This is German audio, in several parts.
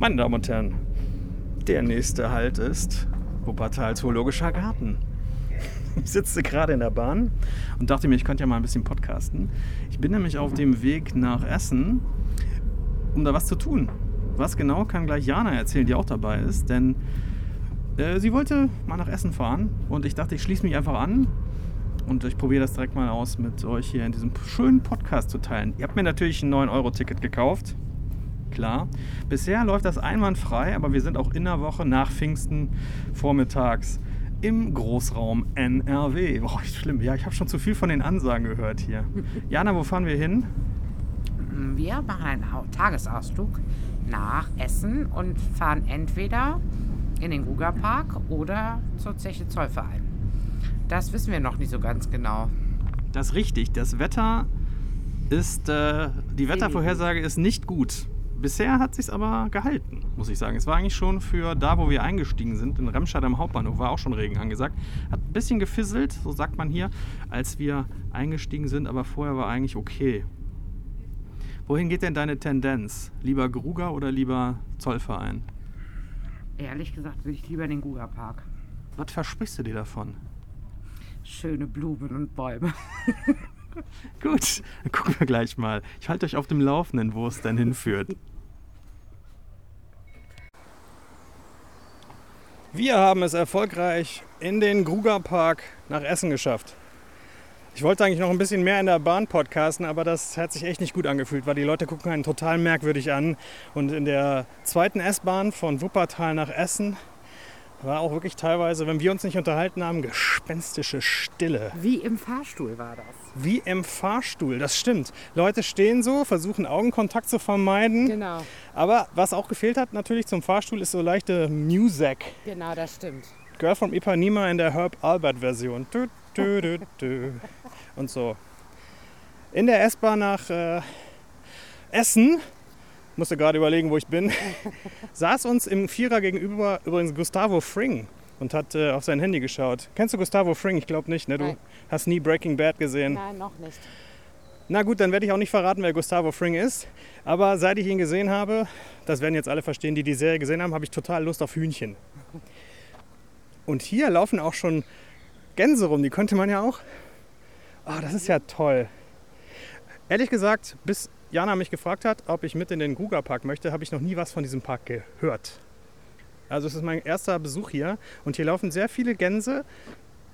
Meine Damen und Herren, der nächste Halt ist Wuppertal Zoologischer Garten. Ich sitze gerade in der Bahn und dachte mir, ich könnte ja mal ein bisschen podcasten. Ich bin nämlich auf dem Weg nach Essen, um da was zu tun. Was genau kann gleich Jana erzählen, die auch dabei ist, denn äh, sie wollte mal nach Essen fahren und ich dachte, ich schließe mich einfach an und ich probiere das direkt mal aus, mit euch hier in diesem schönen Podcast zu teilen. Ihr habt mir natürlich ein 9-Euro-Ticket gekauft. Klar. Bisher läuft das einwandfrei, aber wir sind auch in der Woche nach Pfingsten vormittags im Großraum NRW. Boah, schlimm. Ja, ich habe schon zu viel von den Ansagen gehört hier. Jana, wo fahren wir hin? Wir machen einen Tagesausflug nach Essen und fahren entweder in den Grugerpark oder zur Zeche Zollverein. Das wissen wir noch nicht so ganz genau. Das ist richtig. Das Wetter ist, äh, die Wettervorhersage ist nicht gut. Bisher hat sich aber gehalten, muss ich sagen. Es war eigentlich schon für da, wo wir eingestiegen sind, in Remscheid am Hauptbahnhof, war auch schon Regen angesagt. Hat ein bisschen gefisselt, so sagt man hier, als wir eingestiegen sind, aber vorher war eigentlich okay. Wohin geht denn deine Tendenz? Lieber Gruger oder lieber Zollverein? Ehrlich gesagt würde ich lieber in den Grugerpark. Was versprichst du dir davon? Schöne Blumen und Bäume. Gut, dann gucken wir gleich mal. Ich halte euch auf dem Laufenden, wo es dann hinführt. Wir haben es erfolgreich in den Grugerpark nach Essen geschafft. Ich wollte eigentlich noch ein bisschen mehr in der Bahn podcasten, aber das hat sich echt nicht gut angefühlt, weil die Leute gucken einen total merkwürdig an. Und in der zweiten S-Bahn von Wuppertal nach Essen war auch wirklich teilweise, wenn wir uns nicht unterhalten haben, gespenstische Stille. Wie im Fahrstuhl war das. Wie im Fahrstuhl, das stimmt. Leute stehen so, versuchen Augenkontakt zu vermeiden. Genau. Aber was auch gefehlt hat natürlich zum Fahrstuhl ist so leichte Music. Genau, das stimmt. Girl from Ipanema in der Herb Albert Version. Du, du, du, du. Und so. In der S-Bahn nach äh, Essen musste gerade überlegen, wo ich bin, saß uns im Vierer gegenüber übrigens Gustavo Fring und hat äh, auf sein Handy geschaut. Kennst du Gustavo Fring? Ich glaube nicht, ne? Du Nein. hast nie Breaking Bad gesehen. Nein, noch nicht. Na gut, dann werde ich auch nicht verraten, wer Gustavo Fring ist. Aber seit ich ihn gesehen habe, das werden jetzt alle verstehen, die die Serie gesehen haben, habe ich total Lust auf Hühnchen. Und hier laufen auch schon Gänse rum, die könnte man ja auch. Oh, das ist ja toll. Ehrlich gesagt, bis Jana mich gefragt hat, ob ich mit in den Grugerpark möchte, habe ich noch nie was von diesem Park gehört. Also es ist mein erster Besuch hier und hier laufen sehr viele Gänse.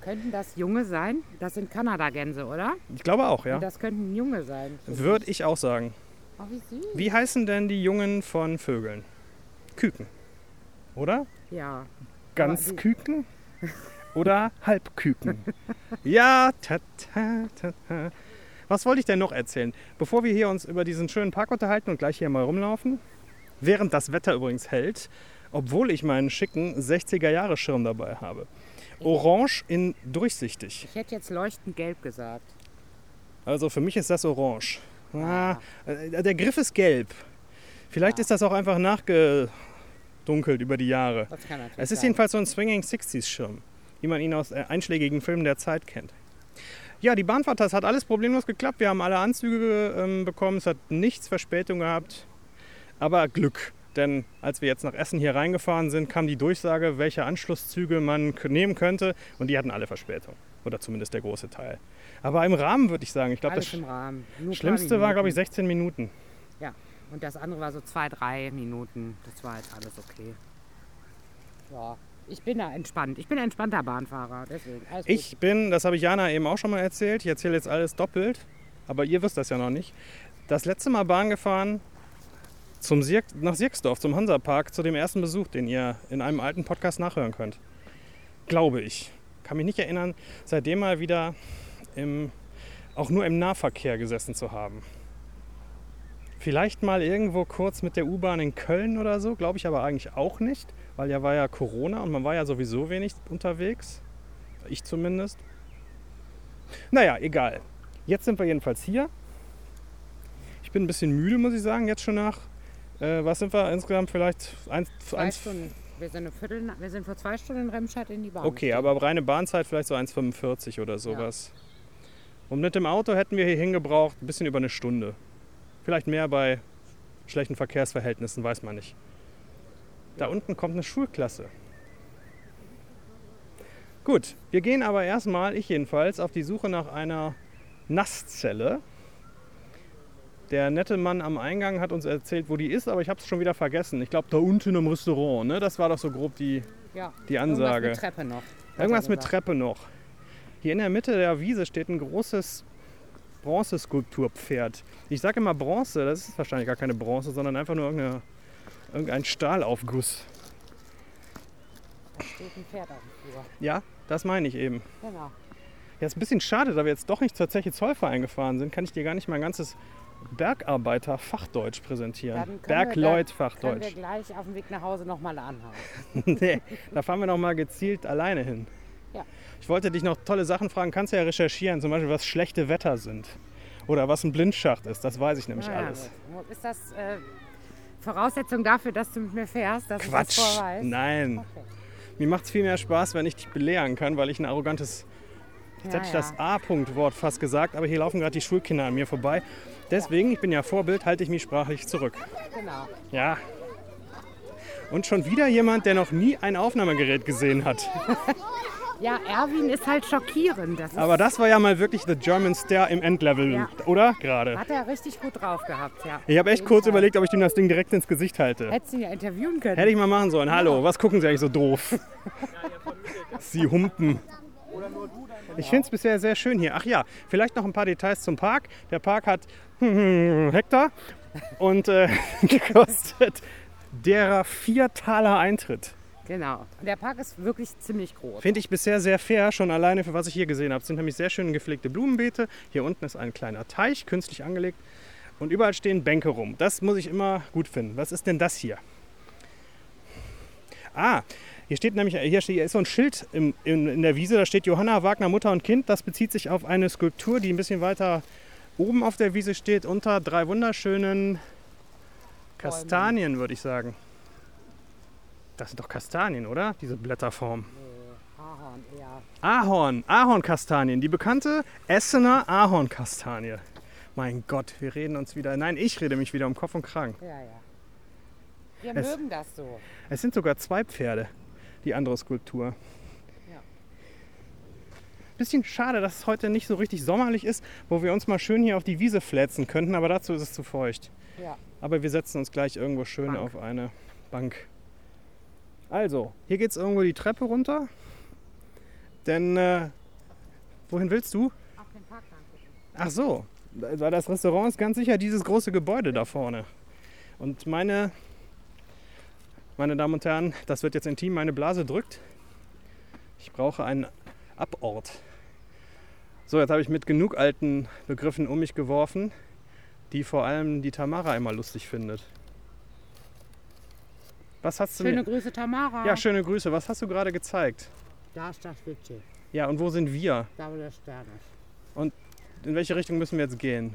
Könnten das Junge sein? Das sind Kanadagänse, oder? Ich glaube auch, ja. Und das könnten Junge sein. Würde ich auch sagen. Oh, wie süß. Wie heißen denn die Jungen von Vögeln? Küken. Oder? Ja. Ganz Küken? Oder Halbküken? ja, ta, ta, ta, ta. Was wollte ich denn noch erzählen? Bevor wir hier uns über diesen schönen Park unterhalten und gleich hier mal rumlaufen, während das Wetter übrigens hält, obwohl ich meinen schicken 60er-Jahre-Schirm dabei habe. Orange in durchsichtig. Ich hätte jetzt leuchtend gelb gesagt. Also für mich ist das orange. Ah, äh, der Griff ist gelb. Vielleicht ist das auch einfach nachgedunkelt über die Jahre. Das kann natürlich Es ist sein. jedenfalls so ein Swinging 60s Schirm, wie man ihn aus äh, einschlägigen Filmen der Zeit kennt. Ja, die Bahnfahrt, das hat alles problemlos geklappt. Wir haben alle Anzüge ähm, bekommen, es hat nichts Verspätung gehabt. Aber Glück, denn als wir jetzt nach Essen hier reingefahren sind, kam die Durchsage, welche Anschlusszüge man nehmen könnte und die hatten alle Verspätung. Oder zumindest der große Teil. Aber im Rahmen würde ich sagen, ich glaube, das Schlimmste war, glaube ich, Minuten. 16 Minuten. Ja. Und das andere war so zwei, drei Minuten. Das war jetzt alles okay. Ja. Ich bin da entspannt. Ich bin ein entspannter Bahnfahrer. Deswegen. Alles gut. Ich bin, das habe ich Jana eben auch schon mal erzählt, ich erzähle jetzt alles doppelt, aber ihr wisst das ja noch nicht. Das letzte Mal Bahn gefahren zum Sirk, nach Sirksdorf, zum Hansapark, zu dem ersten Besuch, den ihr in einem alten Podcast nachhören könnt. Glaube ich. Kann mich nicht erinnern, seitdem mal wieder im, auch nur im Nahverkehr gesessen zu haben. Vielleicht mal irgendwo kurz mit der U-Bahn in Köln oder so, glaube ich aber eigentlich auch nicht, weil ja war ja Corona und man war ja sowieso wenig unterwegs. Ich zumindest. Naja, egal. Jetzt sind wir jedenfalls hier. Ich bin ein bisschen müde, muss ich sagen, jetzt schon nach. Äh, was sind wir insgesamt vielleicht? Eins, zwei eins, Stunden. Wir sind, eine Viertel, wir sind vor zwei Stunden in Remscheid in die Bahn. okay, gestiegen. aber reine Bahnzeit vielleicht so 1,45 oder sowas. Und mit dem Auto hätten wir hier hingebraucht ein bisschen über eine Stunde. Vielleicht mehr bei schlechten Verkehrsverhältnissen, weiß man nicht. Da unten kommt eine Schulklasse. Gut, wir gehen aber erstmal, ich jedenfalls, auf die Suche nach einer Nasszelle. Der nette Mann am Eingang hat uns erzählt, wo die ist, aber ich habe es schon wieder vergessen. Ich glaube, da unten im Restaurant, ne? Das war doch so grob die, Ja. die Ansage. Irgendwas mit Treppe noch. Irgendwas mit. Treppe noch. Hier in der Mitte der Wiese steht ein großes Bronzeskulpturpferd. Ich sage immer Bronze, das ist wahrscheinlich gar keine Bronze, sondern einfach nur irgendeine, irgendein Stahlaufguss. Da steht ein Pferd auf dem Flur. Ja, das meine ich eben. Genau. Ja, ist ein bisschen schade, da wir jetzt doch nicht zur Zeche Zollverein gefahren sind, kann ich dir gar nicht mein ganzes Bergarbeiter-Fachdeutsch präsentieren. Dann können wir- Bergleut-Fachdeutsch. gleich auf dem Weg nach Hause nochmal anhauen. nee, da fahren wir noch mal gezielt alleine hin. Ja. Ich wollte dich noch tolle Sachen fragen, kannst du ja recherchieren, zum Beispiel was schlechte Wetter sind. Oder was ein Blindschacht ist, das weiß ich nämlich ja, alles. Ist das äh, Voraussetzung dafür, dass du mit mir fährst? Dass Quatsch! Ich das vorher weiß? Nein. Okay. Mir macht es viel mehr Spaß, wenn ich dich belehren kann, weil ich ein arrogantes, jetzt Ja, hätte ich ja. das A-Punkt-Wort fast gesagt, aber hier laufen gerade die Schulkinder an mir vorbei. Deswegen, ich bin ja Vorbild, halte ich mich sprachlich zurück. Genau. Ja. Und schon wieder jemand, der noch nie ein Aufnahmegerät gesehen hat. Ja, Erwin ist halt schockierend. Das ist, Aber das war ja mal wirklich The German Star im Endlevel, Ja. oder? Gerade. hat er richtig gut drauf gehabt, ja. Ich habe echt kurz Fall. überlegt, ob ich ihm das Ding direkt ins Gesicht halte. Hättest du ihn ja interviewen können. Hätte ich mal machen sollen. Hallo, was gucken Sie eigentlich so doof? Sie humpen. Ich finde es bisher sehr schön hier. Ach ja, vielleicht noch ein paar Details zum Park. Der Park hat Hektar und äh, kostet derer vier Taler Eintritt. Genau. Der Park ist wirklich ziemlich groß. Finde ich bisher sehr fair, schon alleine für was ich hier gesehen habe. Es sind nämlich sehr schön gepflegte Blumenbeete. Hier unten ist ein kleiner Teich, künstlich angelegt. Und überall stehen Bänke rum. Das muss ich immer gut finden. Was ist denn das hier? Ah, hier steht nämlich, hier, steht, hier ist so ein Schild im, in, in der Wiese, da steht Johanna Wagner, Mutter und Kind. Das bezieht sich auf eine Skulptur, die ein bisschen weiter oben auf der Wiese steht, unter drei wunderschönen Kastanien, würde ich sagen. Das sind doch Kastanien, oder? Diese Blätterform. Ahorn eher. Ahorn, Ahornkastanien, die bekannte Essener Ahornkastanie. Mein Gott, wir reden uns wieder. Nein, ich rede mich wieder um Kopf und Kragen. Ja, ja. Wir Es- mögen das so. Es sind sogar zwei Pferde, die andere Skulptur. Ja. Bisschen schade, dass es heute nicht so richtig sommerlich ist, wo wir uns mal schön hier auf die Wiese flätzen könnten, aber dazu ist es zu feucht. Ja. Aber wir setzen uns gleich irgendwo schön Bank. auf eine Bank. Also, hier geht es irgendwo die Treppe runter. Denn, äh, wohin willst du? Auf den Park angucken. Ach so, weil das Restaurant ist ganz sicher dieses große Gebäude da vorne. Und meine, meine Damen und Herren, das wird jetzt intim, meine Blase drückt. Ich brauche einen Abort. So, jetzt habe ich mit genug alten Begriffen um mich geworfen, die vor allem die Tamara immer lustig findet. Was hast du Schöne mir? Grüße, Tamara. Ja, schöne Grüße. Was hast du gerade gezeigt? Da ist das Budget. Ja, und wo sind wir? Da wo der Stern ist. In welche Richtung müssen wir jetzt gehen?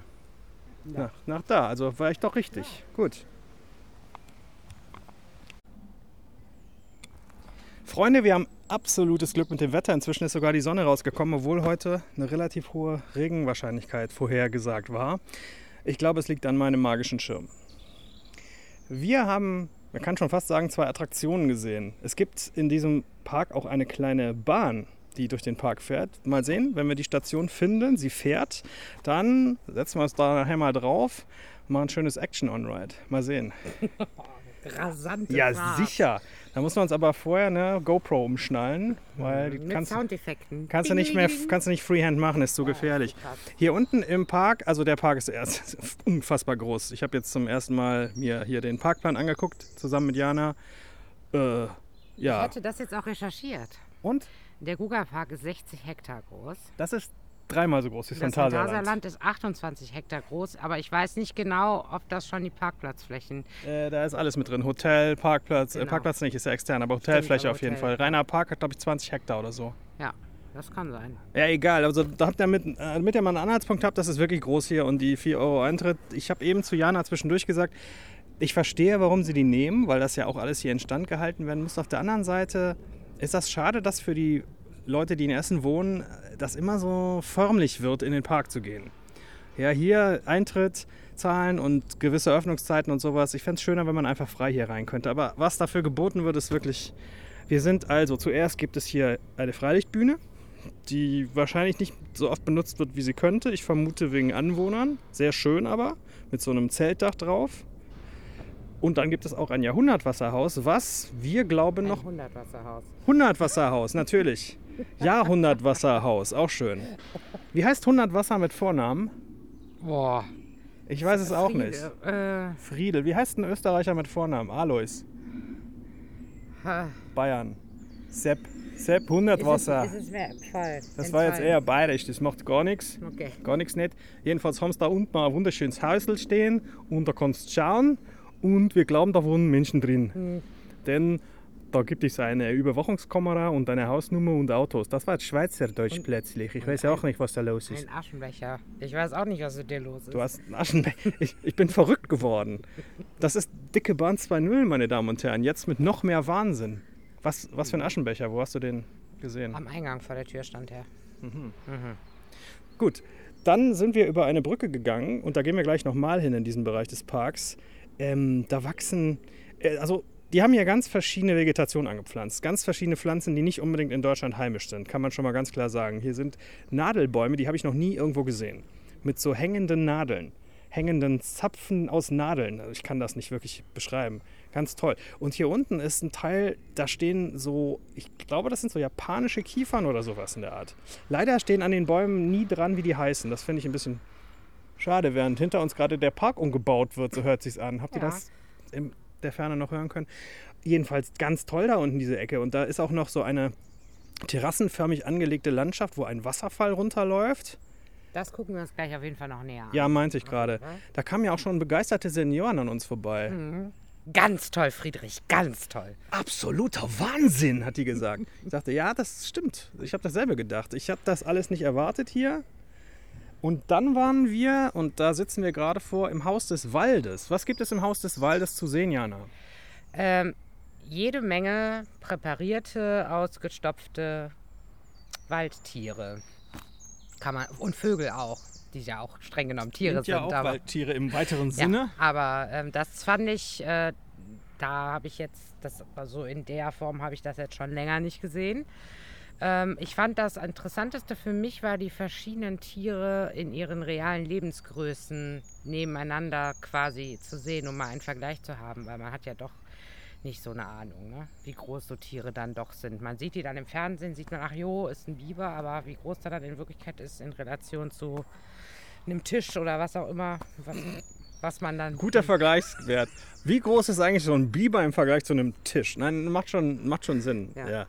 Ja. Nach, nach da, also war ich doch richtig. Gut. Freunde, wir haben absolutes Glück mit dem Wetter. Inzwischen ist sogar die Sonne rausgekommen, obwohl heute eine relativ hohe Regenwahrscheinlichkeit vorhergesagt war. Ich glaube, es liegt an meinem magischen Schirm. Wir haben, man kann schon fast sagen, zwei Attraktionen gesehen. Es gibt in diesem Park auch eine kleine Bahn, die durch den Park fährt. Mal sehen, wenn wir die Station finden, sie fährt, dann setzen wir uns da nachher mal drauf und machen ein schönes Action-On-Ride. Mal sehen. Rasante Ja, Fahrt. sicher. Da muss man uns aber vorher eine GoPro umschnallen, weil die Mit kannst, Soundeffekten. kannst du nicht mehr kannst du nicht Freehand machen, ist zu gefährlich. krass. Hier unten im Park, also der Park ist erst unfassbar groß. Ich habe jetzt zum ersten Mal mir hier den Parkplan angeguckt, zusammen mit Jana. Äh, Ich ja. hätte das jetzt auch recherchiert. Und Der Guga-Park ist 60 Hektar groß. das ist dreimal so groß wie das Das Phantasialand. Phantasialand ist 28 Hektar groß, aber ich weiß nicht genau, ob das schon die Parkplatzflächen. Äh, da ist alles mit drin. Hotel, Parkplatz. Äh, Genau. Parkplatz nicht, ist ja extern, aber Hotelfläche aber auf jeden Hotel. Fall. Rainer Park hat, glaube ich, 20 Hektar oder so. Ja, das kann sein. Ja, egal. Also da habt ihr mit, äh, damit ihr mal einen Anhaltspunkt habt, das ist wirklich groß hier und die 4 Euro Eintritt. Ich habe eben zu Jana zwischendurch gesagt, ich verstehe, warum sie die nehmen, weil das ja auch alles hier instand gehalten werden muss. Auf der anderen Seite ist das schade, dass für die Leute, die in Essen wohnen, das immer so förmlich wird, in den Park zu gehen. Ja, hier Eintritt zahlen und gewisse Öffnungszeiten und sowas. Ich fände es schöner, wenn man einfach frei hier rein könnte. Aber was dafür geboten wird, ist wirklich. Wir sind also, zuerst gibt es hier eine Freilichtbühne, die wahrscheinlich nicht so oft benutzt wird, wie sie könnte. Ich vermute wegen Anwohnern. Sehr schön aber, mit so einem Zeltdach drauf. Und dann gibt es auch ein Jahrhundertwasserhaus, was wir glauben noch. 100 Wasserhaus. 100 Wasserhaus, natürlich. Jahrhundertwasserhaus, auch schön. Wie heißt 100 Wasser mit Vornamen? Boah. Ich weiß es auch nicht. Äh, Friedel. Wie heißt ein Österreicher mit Vornamen? Alois. ha, Bayern. Sepp. Sepp 100 Wasser. Ist es, ist es. Das war jetzt eher bayerisch, das macht gar nichts. Okay. Gar nichts nicht. Jedenfalls haben sie da unten ein wunderschönes Häusl stehen und da kannst du schauen und wir glauben, da wohnen Menschen drin. Denn da gibt es eine Überwachungskamera und eine Hausnummer und Autos. Das war jetzt Schweizerdeutsch plötzlich. Ich weiß auch nicht, was da los ist. Ein Aschenbecher. Ich weiß auch nicht, was mit dir los ist. Du hast einen Aschenbecher. Ich, ich bin verrückt geworden. Das ist dicke Bahn 2.0, meine Damen und Herren. Jetzt mit noch mehr Wahnsinn. Was, was für ein Aschenbecher? Wo hast du den gesehen? Am Eingang vor der Tür stand er. Gut, dann sind wir über eine Brücke gegangen und da gehen wir gleich nochmal hin in diesen Bereich des Parks. Ähm, da wachsen, äh, also die haben hier ganz verschiedene Vegetation angepflanzt. Ganz verschiedene Pflanzen, die nicht unbedingt in Deutschland heimisch sind, kann man schon mal ganz klar sagen. Hier sind Nadelbäume, die habe ich noch nie irgendwo gesehen. Mit so hängenden Nadeln, hängenden Zapfen aus Nadeln. Also ich kann das nicht wirklich beschreiben. Ganz toll. Und hier unten ist ein Teil, da stehen so, ich glaube, das sind so japanische Kiefern oder sowas in der Art. Leider stehen an den Bäumen nie dran, wie die heißen. Das finde ich ein bisschen schade, während hinter uns gerade der Park umgebaut wird, so hört sich's an. Habt ihr Ja. das in der Ferne noch hören können? Jedenfalls ganz toll da unten diese Ecke. Und da ist auch noch so eine terrassenförmig angelegte Landschaft, wo ein Wasserfall runterläuft. Das gucken wir uns gleich auf jeden Fall noch näher an. Ja, meinte ich gerade. Da kamen ja auch schon begeisterte Senioren an uns vorbei. Ganz toll, Friedrich. Ganz toll. Absoluter Wahnsinn, hat die gesagt. Ich dachte, ja, das stimmt. Ich habe dasselbe gedacht. Ich habe das alles nicht erwartet hier. Und dann waren wir, und da sitzen wir gerade vor, im Haus des Waldes. Was gibt es im Haus des Waldes zu sehen, Jana? Ähm, jede Menge präparierte, ausgestopfte Waldtiere. Kann man, und Vögel auch, die ja auch streng genommen Tiere sind. aber, Waldtiere im weiteren ja, aber ähm, das fand ich, äh, da habe ich jetzt, das, also in der Form habe ich das jetzt schon länger nicht gesehen. Ähm, ich fand das Interessanteste für mich war die verschiedenen Tiere in ihren realen Lebensgrößen nebeneinander quasi zu sehen, um mal einen Vergleich zu haben, weil man hat ja doch nicht so eine Ahnung, ne? wie groß so Tiere dann doch sind. Man sieht die dann im Fernsehen, sieht man, ach jo, ist ein Biber, aber wie groß der dann in Wirklichkeit ist in Relation zu einem Tisch oder was auch immer, was, was man dann... Guter Vergleichswert. Wie groß ist eigentlich so ein Biber im Vergleich zu einem Tisch? Nein, macht schon, macht schon Sinn. Ja. Ja.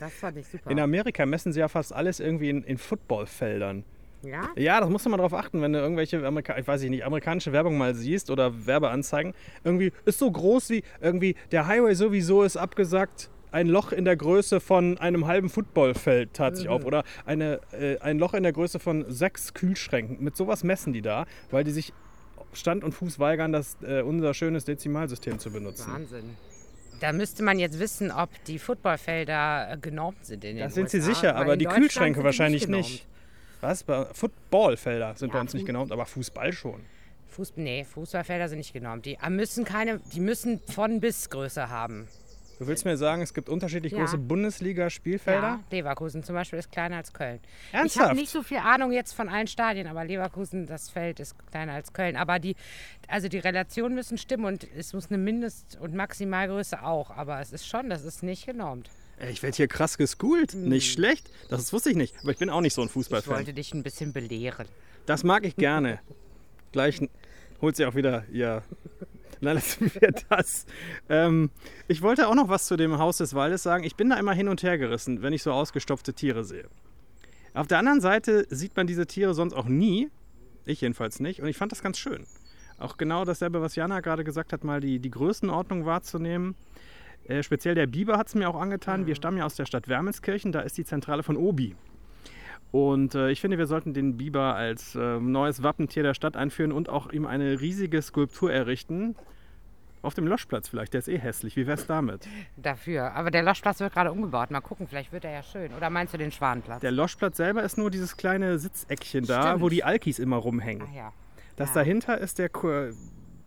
Das fand ich super. In Amerika messen sie ja fast alles irgendwie in, in Footballfeldern. ja? Ja, das musst du mal drauf achten, wenn du irgendwelche, Amerika ich weiß nicht, amerikanische Werbung mal siehst oder Werbeanzeigen. Irgendwie ist so groß wie irgendwie der Highway sowieso ist abgesagt. Ein Loch in der Größe von einem halben Footballfeld tat sich auf. Oder eine, äh, ein Loch in der Größe von sechs Kühlschränken. Mit sowas messen die da, weil die sich Stand und Fuß weigern, das, äh, unser schönes Dezimalsystem zu benutzen. Wahnsinn. Da müsste man jetzt wissen, ob die Footballfelder äh, genormt sind in den Das sind sie USA, sicher, aber die Kühlschränke wahrscheinlich nicht. Was? Bei- Footballfelder sind bei Ja, uns nicht genormt, aber Fußball schon. Fuß, nee, Fußballfelder sind nicht genormt. Die äh, müssen keine, die müssen von bis Größe haben. Du willst mir sagen, es gibt unterschiedlich Ja. große Bundesliga-Spielfelder? Ja, Leverkusen zum Beispiel ist kleiner als Köln. Ich Ernsthaft? habe nicht so viel Ahnung jetzt von allen Stadien, aber Leverkusen, das Feld ist kleiner als Köln. Aber die, also die Relationen müssen stimmen und es muss eine Mindest- und Maximalgröße auch. Aber es ist schon, das ist nicht genormt. Ich werde hier krass geschoolt. Nicht schlecht. Das wusste ich nicht. Aber ich bin auch nicht so ein Ich Fußballfan. wollte dich ein bisschen belehren. Das mag ich gerne. Gleich holt sie auch wieder ihr. Lassen wir das. Ähm, ich wollte auch noch was zu dem Haus des Waldes sagen. Ich bin da immer hin und her gerissen, wenn ich so ausgestopfte Tiere sehe. Auf der anderen Seite sieht man diese Tiere sonst auch nie. Ich jedenfalls nicht. Und ich fand das ganz schön. Auch genau dasselbe, was Jana gerade gesagt hat, mal die, die Größenordnung wahrzunehmen. Äh, speziell der Biber hat es mir auch angetan. Wir stammen ja aus der Stadt Wermelskirchen, da ist die Zentrale von Obi. Und äh, ich finde, wir sollten den Biber als äh, neues Wappentier der Stadt einführen und auch ihm eine riesige Skulptur errichten. Auf dem Loschplatz vielleicht, der ist eh hässlich. Wie wär's damit? Dafür. Aber der Loschplatz wird gerade umgebaut. Mal gucken, vielleicht wird er ja schön. Oder meinst du den Schwanenplatz? Der Loschplatz selber ist nur dieses kleine Sitzeckchen da, Stimmt. wo die Alkis immer rumhängen. Ach ja. Das Ja. dahinter ist der Kur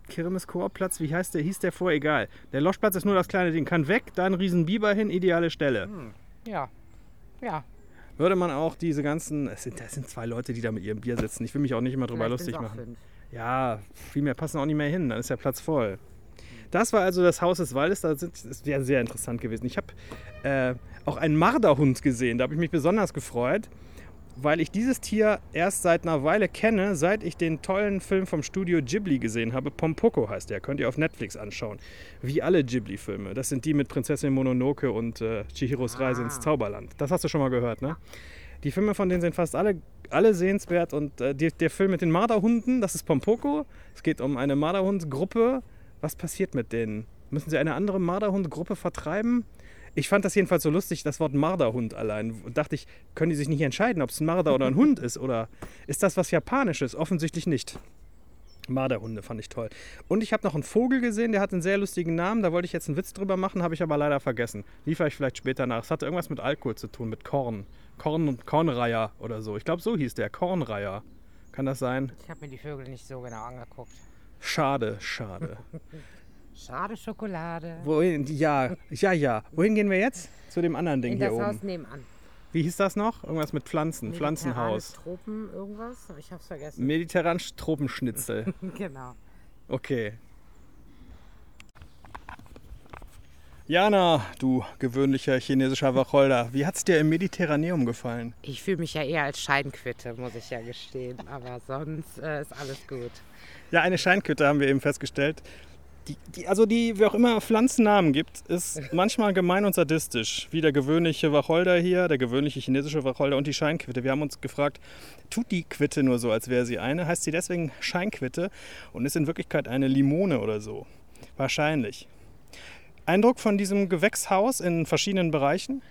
Kirmes wie heißt der? Hieß der vor? Egal. Der Loschplatz ist nur das kleine Ding. Kann weg, da ein riesen Biber hin, ideale Stelle. Ja. Ja. Würde man auch diese ganzen, es sind, das sind zwei Leute, die da mit ihrem Bier sitzen. Ich will mich auch nicht immer drüber Vielleicht lustig machen. fünf. Ja, viel mehr passen auch nicht mehr hin, dann ist der Platz voll. Das war also das Haus des Waldes, das wäre sehr interessant gewesen. Ich habe äh, auch einen Marderhund gesehen, da habe ich mich besonders gefreut, weil ich dieses Tier erst seit einer Weile kenne, seit ich den tollen Film vom Studio Ghibli gesehen habe. Pompoko heißt der, könnt ihr auf Netflix anschauen. Wie alle Ghibli-Filme. Das sind die mit Prinzessin Mononoke und äh, Chihiros Reise ins Ah. Zauberland. Das hast du schon mal gehört, ne? Die Filme von denen sind fast alle, alle sehenswert und äh, die, der Film mit den Marderhunden, das ist Pompoko. Es geht um eine Marderhundgruppe. Was passiert mit denen? Müssen sie eine andere Marderhundgruppe vertreiben? Ich fand das jedenfalls so lustig, das Wort Marderhund allein. Und dachte ich, können die sich nicht entscheiden, ob es ein Marder oder ein Hund ist? Oder ist das was Japanisches? Offensichtlich nicht. Marderhunde fand ich toll. Und ich habe noch einen Vogel gesehen, der hat einen sehr lustigen Namen. Da wollte ich jetzt einen Witz drüber machen, habe ich aber leider vergessen. Liefere ich vielleicht später nach. Es hatte irgendwas mit Alkohol zu tun, mit Korn. Korn und Kornreiher oder so. Ich glaube, so hieß der. Kornreiher. Kann das sein? Ich habe mir die Vögel nicht so genau angeguckt. Schade, schade. Schade Schokolade. Wohin? Ja, ja, ja. Wohin gehen wir jetzt? Zu dem anderen Ding In hier das oben. Haus nebenan. Wie hieß das noch? Irgendwas mit Pflanzen. Pflanzenhaus. Tropen, irgendwas? Ich hab's vergessen. Mediterran Tropenschnitzel. genau. Okay. Jana, du gewöhnlicher chinesischer Wacholder, wie hat's dir im Mediterraneum gefallen? Ich fühle mich ja eher als Scheinquitte, muss ich ja gestehen. Aber sonst äh, ist alles gut. Ja, eine Scheinquitte haben wir eben festgestellt. Die, die, also die, wie auch immer Pflanzennamen gibt, ist manchmal gemein und sadistisch. Wie der gewöhnliche Wacholder hier, der gewöhnliche chinesische Wacholder und die Scheinquitte. Wir haben uns gefragt, tut die Quitte nur so, als wäre sie eine? Heißt sie deswegen Scheinquitte und ist in Wirklichkeit eine Limone oder so? Wahrscheinlich. Eindruck von diesem Gewächshaus in verschiedenen Bereichen?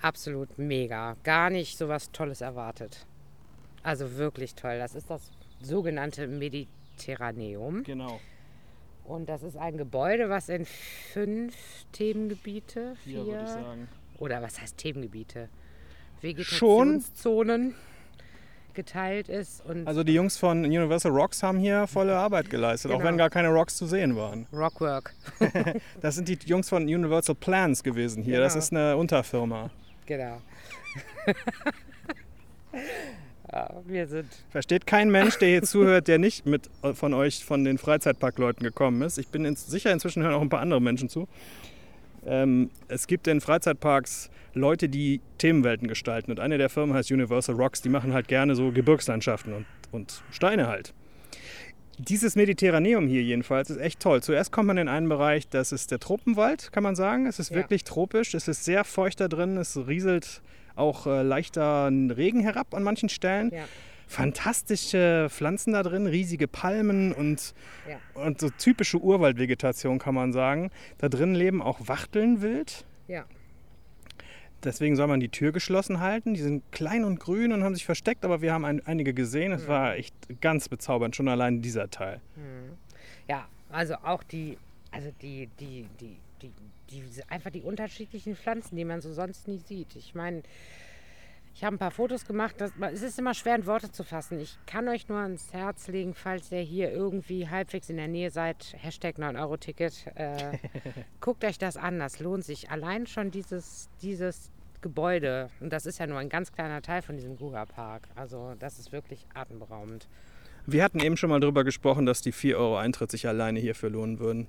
Absolut mega. Gar nicht so was Tolles erwartet. Also wirklich toll. Das ist das sogenannte Mediterraneum. Genau. Und das ist ein Gebäude, was in fünf Themengebiete, Hier würde ich sagen. oder was heißt Themengebiete? Schon? Vegetationszonen geteilt ist und Also die Jungs von Universal Rocks haben hier volle Arbeit geleistet, auch Genau. wenn gar keine Rocks zu sehen waren. Rockwork. Das sind die Jungs von Universal Plans gewesen hier. Das Genau. ist eine Unterfirma. Genau. ja, wir sind Versteht kein Mensch, der hier zuhört, der nicht mit äh, von euch, von den Freizeitparkleuten gekommen ist. Ich bin ins, sicher, inzwischen hören auch ein paar andere Menschen zu. Ähm, es gibt in Freizeitparks Leute, die Themenwelten gestalten. Und eine der Firmen heißt Universal Rocks. Die machen halt gerne so Gebirgslandschaften und, und Steine halt. Dieses Mediterraneum hier jedenfalls ist echt toll. Zuerst kommt man in einen Bereich, das ist der Tropenwald, kann man sagen. Es ist Ja. wirklich tropisch, es ist sehr feucht da drin, es rieselt auch äh, leichter Regen herab an manchen Stellen. ja, Fantastische Pflanzen da drin, riesige Palmen und, ja. und so typische Urwaldvegetation kann man sagen. Da drin leben auch Wachteln wild. Ja. Deswegen soll man die Tür geschlossen halten. Die sind klein und grün und haben sich versteckt, aber wir haben ein, einige gesehen. Es war echt ganz bezaubernd, schon allein dieser Teil. Ja, also auch die, also die, die, die, die, die, einfach die unterschiedlichen Pflanzen, die man so sonst nie sieht. Ich meine, ich habe ein paar Fotos gemacht. Das, es ist immer schwer in Worte zu fassen. Ich kann euch nur ans Herz legen, falls ihr hier irgendwie halbwegs in der Nähe seid, Hashtag 9-Euro-Ticket, äh, guckt euch das an. Das lohnt sich. Allein schon dieses, dieses Gebäude, und das ist ja nur ein ganz kleiner Teil von diesem Guga-Park. Also das ist wirklich atemberaubend. Wir hatten eben schon mal darüber gesprochen, dass die 4 Euro Eintritt sich alleine hierfür lohnen würden.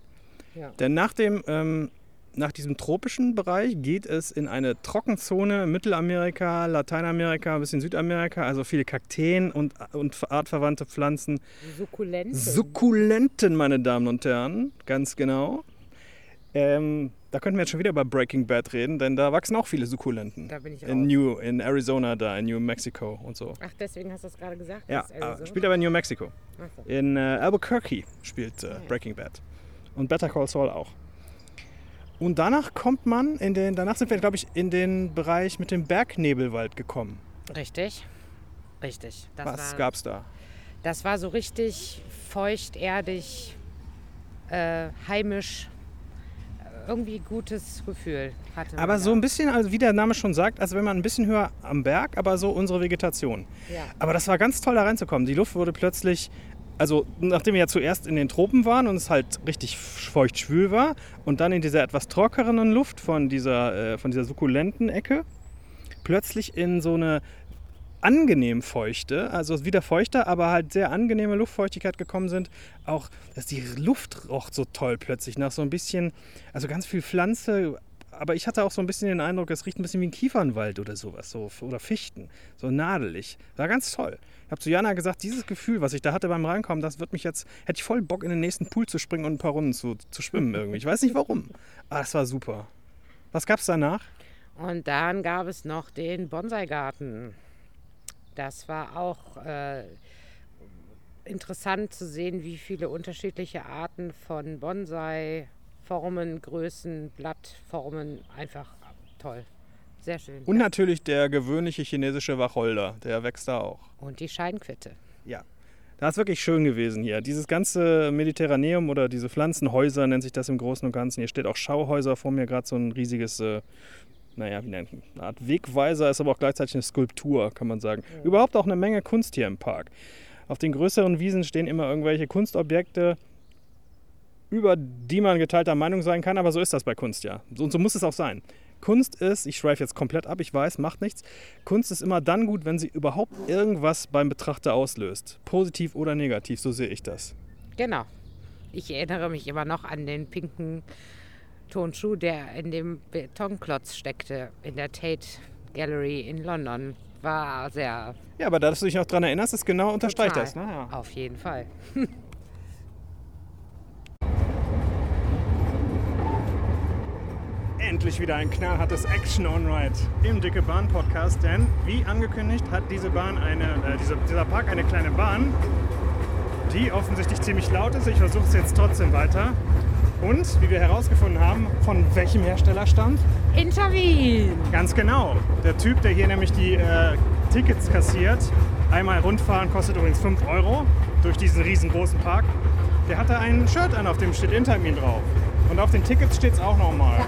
Ja. Denn nach, dem, ähm, nach diesem tropischen Bereich geht es in eine Trockenzone Mittelamerika, Lateinamerika, ein bisschen Südamerika, also viele Kakteen und, und artverwandte Pflanzen. Sukkulenten. Sukkulenten, meine Damen und Herren, ganz genau. Ähm, da könnten wir jetzt schon wieder über Breaking Bad reden, denn da wachsen auch viele Sukkulenten. Da bin ich in, raus. New, in Arizona, da in New Mexico und so. Ach, deswegen hast du es gerade gesagt? Ja, das Arizona? spielt aber in New Mexico. So. In äh, Albuquerque spielt Ah, äh, Breaking Bad. Und Better Call Saul auch. Und danach kommt man in den, danach sind wir, glaube ich, in den Bereich mit dem Bergnebelwald gekommen. Richtig. Richtig. Das Was war, gab's da? Das war so richtig feucht, erdig, äh, heimisch. Irgendwie gutes Gefühl hatte Aber so da. ein bisschen, also wie der Name schon sagt, also wenn man ein bisschen höher am Berg, aber so unsere Vegetation. Ja. Aber das war ganz toll, da reinzukommen. Die Luft wurde plötzlich also nachdem wir ja zuerst in den Tropen waren und es halt richtig feucht schwül war und dann in dieser etwas trockenen Luft von dieser, äh, von dieser sukkulenten Ecke plötzlich in so eine angenehm feuchte, also wieder feuchter, aber halt sehr angenehme Luftfeuchtigkeit gekommen sind. Auch, dass die Luft roch so toll plötzlich nach so ein bisschen, also ganz viel Pflanze, aber ich hatte auch so ein bisschen den Eindruck, es riecht ein bisschen wie ein Kiefernwald oder sowas, so, oder Fichten, so nadelig. War ganz toll. Ich habe zu Jana gesagt, dieses Gefühl, was ich da hatte beim Reinkommen, das wird mich jetzt, hätte ich voll Bock in den nächsten Pool zu springen und ein paar Runden zu, zu schwimmen irgendwie. Ich weiß nicht warum. Aber das war super. Was gab es danach? Und dann gab es noch den Bonsai-Garten. Das war auch äh, interessant zu sehen, wie viele unterschiedliche Arten von Bonsai, Formen, Größen, Blattformen, einfach toll. Sehr schön. Und natürlich der gewöhnliche chinesische Wacholder, der wächst da auch. Und die Scheinquitte. Ja. Das ist wirklich schön gewesen hier. Dieses ganze Mediterraneum oder diese Pflanzenhäuser nennt sich das im Großen und Ganzen. Hier steht auch Schauhäuser vor mir, gerade so ein riesiges, äh, naja, wie nennt man eine Art Wegweiser, ist aber auch gleichzeitig eine Skulptur, kann man sagen. Ja. Überhaupt auch eine Menge Kunst hier im Park. Auf den größeren Wiesen stehen immer irgendwelche Kunstobjekte, über die man geteilter Meinung sein kann, aber so ist das bei Kunst ja. Und so muss es auch sein. Kunst ist, ich schweife jetzt komplett ab, ich weiß, macht nichts. Kunst ist immer dann gut, wenn sie überhaupt irgendwas beim Betrachter auslöst. Positiv oder negativ, so sehe ich das. Genau. Ich erinnere mich immer noch an den pinken Tonschuh, der in dem Betonklotz steckte, in der Tate Gallery in London. War sehr. Ja, aber dass du dich noch daran erinnerst, ist genau unterstreicht das. Ne? Ja. Auf jeden Fall. endlich wieder ein knallhartes Action-On-Ride im Dicke Bahn Podcast, denn wie angekündigt hat diese Bahn eine, äh, diese, dieser Park eine kleine Bahn, die offensichtlich ziemlich laut ist. Ich versuche es jetzt trotzdem weiter. Und wie wir herausgefunden haben, von welchem Hersteller stammt? Intervin! Ganz genau. Der Typ, der hier nämlich die äh, Tickets kassiert, einmal rundfahren kostet übrigens 5 Euro durch diesen riesengroßen Park. Der hatte ein Shirt an, auf dem steht Intermin drauf. Und auf den Tickets steht es auch nochmal. Ja.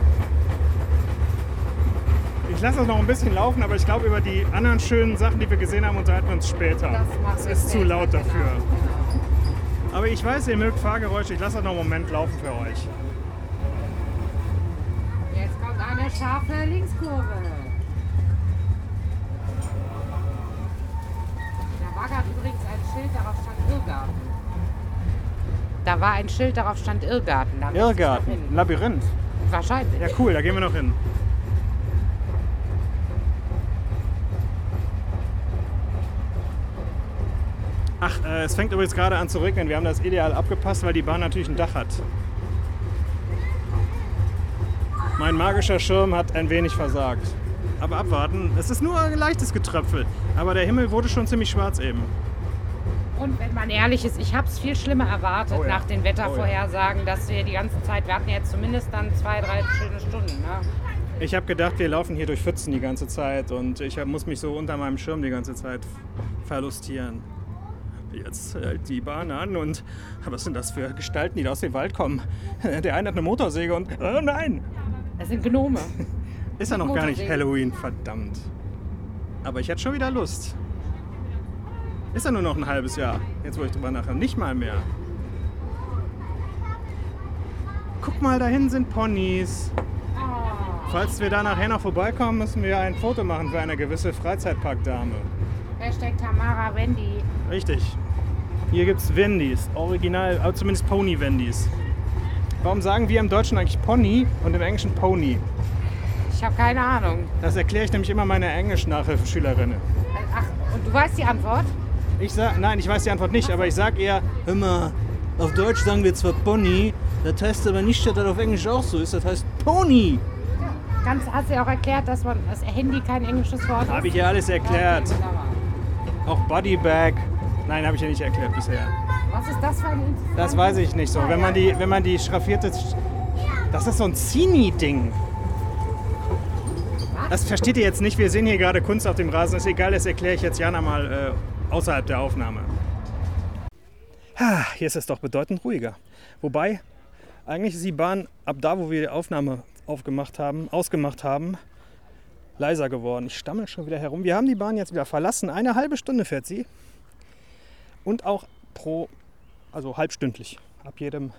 Ich lasse das noch ein bisschen laufen, aber ich glaube, über die anderen schönen Sachen, die wir gesehen haben, unterhalten wir uns später. Das es ist zu laut dafür. Genau. Aber ich weiß, ihr mögt Fahrgeräusche. Ich lasse das noch einen Moment laufen für euch. Jetzt kommt eine scharfe Linkskurve. Da war gerade übrigens ein Schild, darauf stand Irrgarten. Da war ein Schild, darauf stand Irrgarten. Irrgarten, Labyrinth. Wahrscheinlich. Ja, cool, da gehen wir noch hin. Ach, äh, es fängt übrigens gerade an zu regnen. Wir haben das ideal abgepasst, weil die Bahn natürlich ein Dach hat. Mein magischer Schirm hat ein wenig versagt. Aber abwarten, es ist nur ein leichtes Getröpfel. Aber der Himmel wurde schon ziemlich schwarz eben. Und wenn man ehrlich ist, ich habe es viel schlimmer erwartet oh ja. nach den Wettervorhersagen, oh ja. dass wir die ganze Zeit, wir hatten jetzt zumindest dann zwei, drei schöne Stunden. Ne? Ich habe gedacht, wir laufen hier durch Pfützen die ganze Zeit und ich muss mich so unter meinem Schirm die ganze Zeit verlustieren jetzt hält die Bahn an und was sind das für Gestalten, die da aus dem Wald kommen? Der eine hat eine Motorsäge und oh nein! Das sind Gnome. Ist ja noch gar nicht Halloween, verdammt. Aber ich hätte schon wieder Lust. Ist ja nur noch ein halbes Jahr, jetzt wo ich drüber nachher. Nicht mal mehr. Guck mal, dahin sind Ponys. Oh. Falls wir da nachher noch vorbeikommen, müssen wir ein Foto machen für eine gewisse Freizeitparkdame. Hashtag Tamara Wendy. Richtig. Hier gibt es Wendys, original, aber zumindest Pony-Wendys. Warum sagen wir im Deutschen eigentlich Pony und im Englischen Pony? Ich habe keine Ahnung. Das erkläre ich nämlich immer meiner Englisch-Nachhilfeschülerinnen. Ach, und du weißt die Antwort? Ich sag, nein, ich weiß die Antwort nicht, aber ich sage eher, hör mal, auf Deutsch sagen wir zwar Pony, das heißt aber nicht, dass das auf Englisch auch so ist, das heißt Pony. Ganz, hast du ja auch erklärt, dass man das Handy kein englisches Wort ist? Habe ich ja alles erklärt. Auch Bodybag. Nein, habe ich ja nicht erklärt bisher. Was ist das für ein Das weiß ich nicht so. Wenn man die, wenn man die schraffierte. Das ist so ein Zini-Ding. Das versteht ihr jetzt nicht. Wir sehen hier gerade Kunst auf dem Rasen. Ist egal, das erkläre ich jetzt Jana mal äh, außerhalb der Aufnahme. hier ist es doch bedeutend ruhiger. Wobei, eigentlich ist die Bahn ab da, wo wir die Aufnahme aufgemacht haben, ausgemacht haben, leiser geworden. Ich stammel schon wieder herum. Wir haben die Bahn jetzt wieder verlassen. Eine halbe Stunde fährt sie. Und auch pro also halbstündlich, ab jedem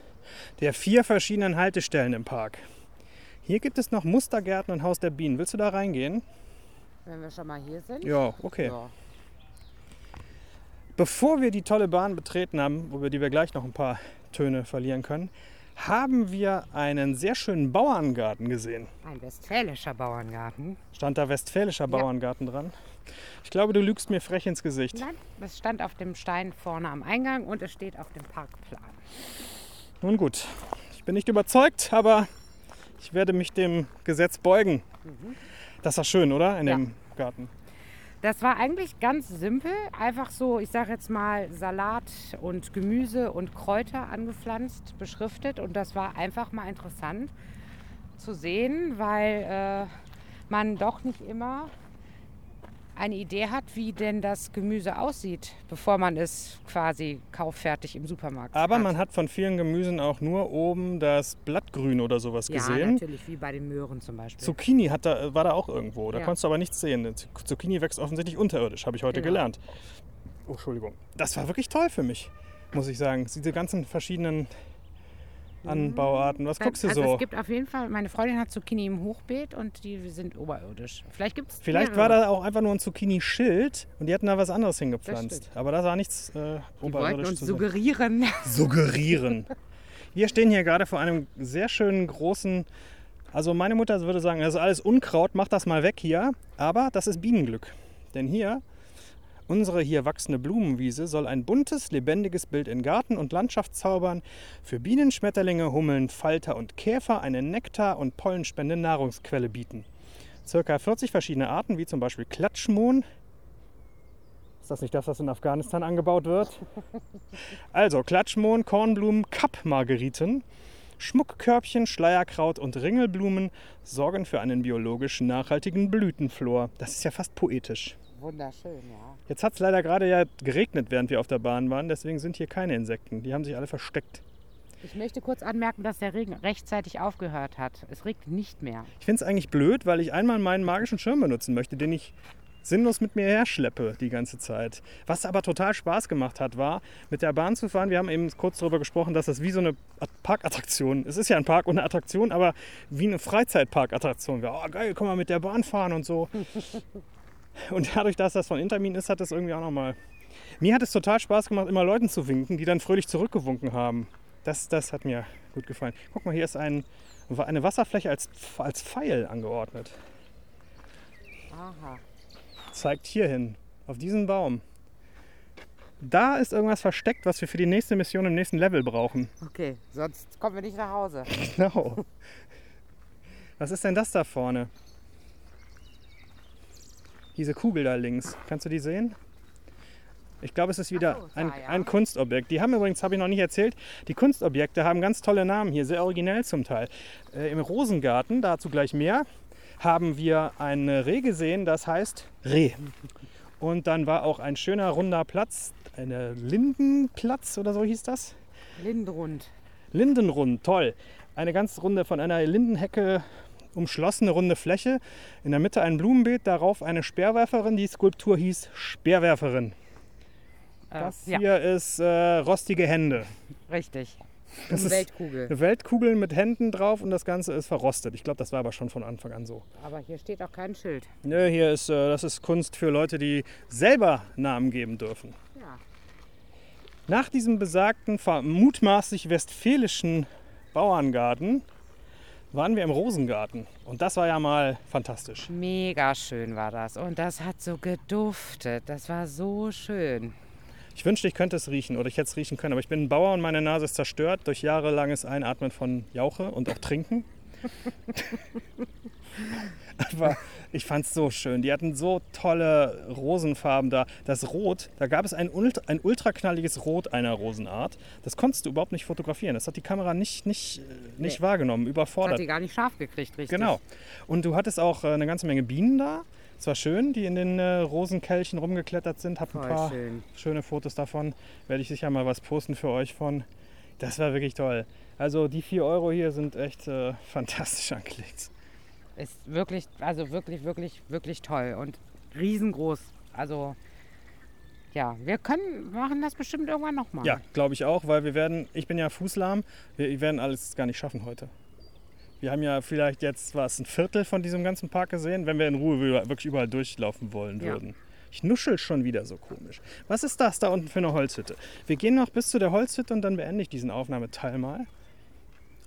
der vier verschiedenen Haltestellen im Park. Hier gibt es noch Mustergärten und Haus der Bienen. Willst du da reingehen? Wenn wir schon mal hier sind. Ja, okay. Ja. Bevor wir die tolle Bahn betreten haben, über die wir gleich noch ein paar Töne verlieren können, haben wir einen sehr schönen Bauerngarten gesehen. Ein westfälischer Bauerngarten. Stand da Westfälischer Ja. Bauerngarten dran? Ich glaube, du lügst mir frech ins Gesicht. Nein, es stand auf dem Stein vorne am Eingang und es steht auf dem Parkplan. Nun gut, ich bin nicht überzeugt, aber ich werde mich dem Gesetz beugen. Das war schön, oder? In Ja. dem Garten. Das war eigentlich ganz simpel. Einfach so, ich sage jetzt mal, Salat und Gemüse und Kräuter angepflanzt, beschriftet. Und das war einfach mal interessant zu sehen, weil äh, man doch nicht immer eine Idee hat, wie denn das Gemüse aussieht, bevor man es quasi kauffertig im Supermarkt Aber hat. man hat von vielen Gemüsen auch nur oben das Blattgrün oder sowas ja, gesehen. natürlich, wie bei den Möhren zum Beispiel. Zucchini hat da, war da auch irgendwo. Da Ja. konntest du aber nichts sehen. Zucchini wächst offensichtlich unterirdisch, habe ich heute Genau. gelernt. Oh, Entschuldigung. Das war wirklich toll für mich, muss ich sagen. Diese ganzen verschiedenen Anbauarten. Was guckst du also so? es gibt auf jeden Fall, meine Freundin hat Zucchini im Hochbeet und die sind oberirdisch. Vielleicht gibt es Vielleicht war da auch einfach nur ein Zucchini-Schild und die hatten da was anderes hingepflanzt. stimmt. Aber da war nichts äh, Die oberirdisch uns zu suggerieren. Suggerieren. Wir stehen hier gerade vor einem sehr schönen großen. Also meine Mutter würde sagen, das ist alles Unkraut, mach das mal weg hier. Aber das ist Bienenglück. Denn hier, unsere hier wachsende Blumenwiese soll ein buntes, lebendiges Bild in Garten und Landschaft zaubern, für Bienen, Schmetterlinge, Hummeln, Falter und Käfer eine Nektar- und pollenspendende Nahrungsquelle bieten. Circa 40 verschiedene Arten, wie zum Beispiel Klatschmohn. Ist das nicht das, was in Afghanistan angebaut wird? Also Klatschmohn, Kornblumen, Kappmargeriten, Schmuckkörbchen, Schleierkraut und Ringelblumen sorgen für einen biologisch nachhaltigen Blütenflor. Das ist ja fast poetisch. Wunderschön, ja. Jetzt hat es leider gerade ja geregnet, während wir auf der Bahn waren. Deswegen sind hier keine Insekten. Die haben sich alle versteckt. Ich möchte kurz anmerken, dass der Regen rechtzeitig aufgehört hat. Es regnet nicht mehr. Ich finde es eigentlich blöd, weil ich einmal meinen magischen Schirm benutzen möchte, den ich sinnlos mit mir herschleppe die ganze Zeit. Was aber total Spaß gemacht hat, war, mit der Bahn zu fahren. Wir haben eben kurz darüber gesprochen, dass das wie so eine Parkattraktion, es ist ja ein Park und eine Attraktion, aber wie eine Freizeitparkattraktion wäre. Oh geil, komm mal mit der Bahn fahren und so. Und dadurch, dass das von Intermin ist, hat das irgendwie auch nochmal... Mir hat es total Spaß gemacht, immer Leuten zu winken, die dann fröhlich zurückgewunken haben. Das, das hat mir gut gefallen. Guck mal, hier ist ein, eine Wasserfläche als, als Pfeil angeordnet. Aha. Zeigt hier hin, auf diesen Baum. Da ist irgendwas versteckt, was wir für die nächste Mission im nächsten Level brauchen. Okay, sonst kommen wir nicht nach Hause. Genau. Was ist denn das da vorne? Diese Kugel da links. Kannst du die sehen? Ich glaube, es ist wieder so, ein, ja. ein Kunstobjekt. Die haben übrigens, habe ich noch nicht erzählt, die Kunstobjekte haben ganz tolle Namen hier, sehr originell zum Teil. Äh, Im Rosengarten, dazu gleich mehr, haben wir ein Reh gesehen, das heißt Reh. Und dann war auch ein schöner runder Platz, eine Lindenplatz oder so hieß das. Lindenrund. Lindenrund, toll. Eine ganz runde, von einer Lindenhecke umschlossene runde Fläche. In der Mitte ein Blumenbeet, darauf eine Speerwerferin. Die Skulptur hieß Speerwerferin. Äh, Das ja, hier ist äh, rostige Hände. richtig. Das Eine ist Weltkugel. eine Weltkugel mit Händen drauf und das Ganze ist verrostet. Ich glaube, das war aber schon von Anfang an so. Aber hier steht auch kein Schild. Nö, hier ist, äh, das ist Kunst für Leute, die selber Namen geben dürfen. Ja. Nach diesem besagten, mutmaßlich westfälischen Bauerngarten waren wir im Rosengarten. Und das war ja mal fantastisch. Mega schön war das. Und das hat so geduftet. Das war so schön. Ich wünschte, ich könnte es riechen oder ich hätte es riechen können. Aber ich bin ein Bauer und meine Nase ist zerstört durch jahrelanges Einatmen von Jauche und auch Trinken. Aber ich fand es so schön. Die hatten so tolle Rosenfarben da. Das Rot, da gab es ein, ultra, ein ultraknalliges Rot einer Rosenart. Das konntest du überhaupt nicht fotografieren. Das hat die Kamera nicht, nicht, äh, nicht Nee. wahrgenommen, Das überfordert. hat die gar nicht scharf gekriegt, richtig. Genau. Und du hattest auch äh, eine ganze Menge Bienen da. Es war schön, die in den äh, Rosenkelchen rumgeklettert sind. Hab ein Voll paar schön. schöne Fotos davon. Werde ich sicher mal was posten für euch von. Das war wirklich toll. Also die 4 Euro hier sind echt äh, fantastisch angelegt. Ist wirklich, also wirklich, wirklich, wirklich toll und riesengroß. Also Ja, wir können machen das bestimmt irgendwann nochmal. Ja, glaube ich auch, weil wir werden, ich bin ja fußlahm, wir werden alles gar nicht schaffen heute. Wir haben ja vielleicht jetzt was, ein Viertel von diesem ganzen Park gesehen, wenn wir in Ruhe wirklich überall durchlaufen wollen Ja. würden. Ich nuschel schon wieder so komisch. Was ist das da unten für eine Holzhütte? Wir gehen noch bis zu der Holzhütte und dann beende ich diesen Aufnahmeteil mal.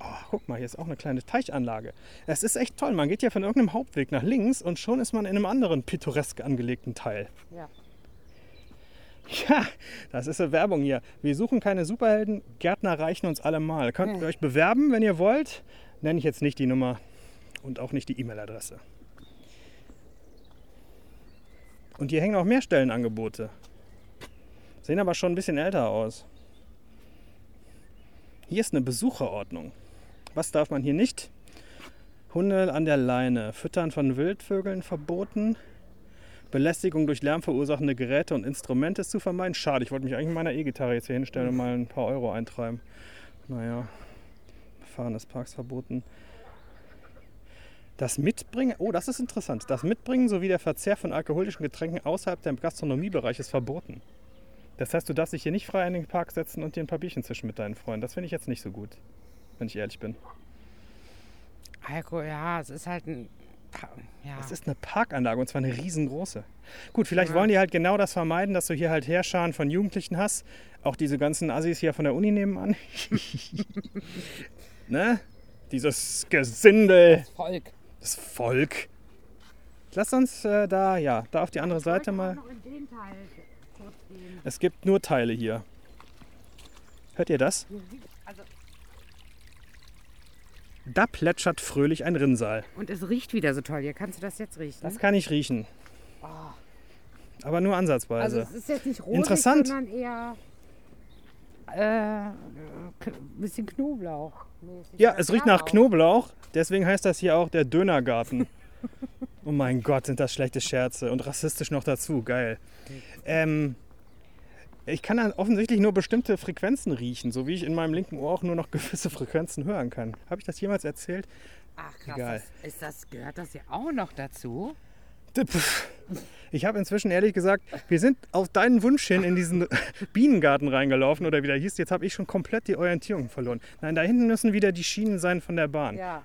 Oh, guck mal, hier ist auch eine kleine Teichanlage. Es ist echt toll. Man geht ja von irgendeinem Hauptweg nach links und schon ist man in einem anderen pittoresk angelegten Teil. Ja. Ja, das ist eine Werbung hier. Wir suchen keine Superhelden, Gärtner reichen uns alle mal. Könnt ihr euch bewerben, wenn ihr wollt. Nenne ich jetzt nicht die Nummer und auch nicht die E-Mail-Adresse. Und hier hängen auch mehr Stellenangebote. Sehen aber schon ein bisschen älter aus. Hier ist eine Besucherordnung. Was darf man hier nicht? Hunde an der Leine, Füttern von Wildvögeln verboten, Belästigung durch Lärm verursachende Geräte und Instrumente ist zu vermeiden. Schade, ich wollte mich eigentlich mit meiner E-Gitarre jetzt hier hinstellen und mal ein paar Euro eintreiben. Naja, Fahren des Parks verboten. Das Mitbringen, oh, das ist interessant. Das Mitbringen sowie der Verzehr von alkoholischen Getränken außerhalb des Gastronomiebereichs ist verboten. Das heißt, du darfst dich hier nicht frei in den Park setzen und dir ein paar Bierchen zischen mit deinen Freunden. Das finde ich jetzt nicht so gut, wenn ich ehrlich bin. Alkohol, ja, es ist halt ein. Ja. Das ist eine Parkanlage und zwar eine riesengroße. Gut, vielleicht Ja. wollen die halt genau das vermeiden, dass du hier halt Heerscharen von Jugendlichen hast. Auch diese ganzen Assis hier von der Uni nebenan. ne? Dieses Gesindel, Volk. das Volk. Lass uns äh, da, ja, da auf die andere Seite mal. Noch in den Teil kurz gehen. Es gibt nur Teile hier. Hört ihr das? Da plätschert fröhlich ein Rinnsal. und es riecht wieder so toll. Hier kannst du das jetzt riechen. Das kann ich riechen. Ah. Aber nur ansatzweise. Also es ist jetzt nicht rosig, Interessant. sondern eher äh, k- bisschen Knoblauch. Ja, es riecht nach Knoblauch, deswegen heißt das hier auch der Dönergarten. oh mein Gott, sind das schlechte Scherze und rassistisch noch dazu, geil. Ähm, ich kann dann offensichtlich nur bestimmte Frequenzen riechen, so wie ich in meinem linken Ohr auch nur noch gewisse Frequenzen hören kann. Habe ich das jemals erzählt? Ach krass, Egal. Ist das, gehört das ja auch noch dazu? Ich habe inzwischen ehrlich gesagt, wir sind auf deinen Wunsch hin in diesen Bienengarten reingelaufen oder wie der hieß. Jetzt habe ich schon komplett die Orientierung verloren. Nein, da hinten müssen wieder die Schienen sein von der Bahn. Ja.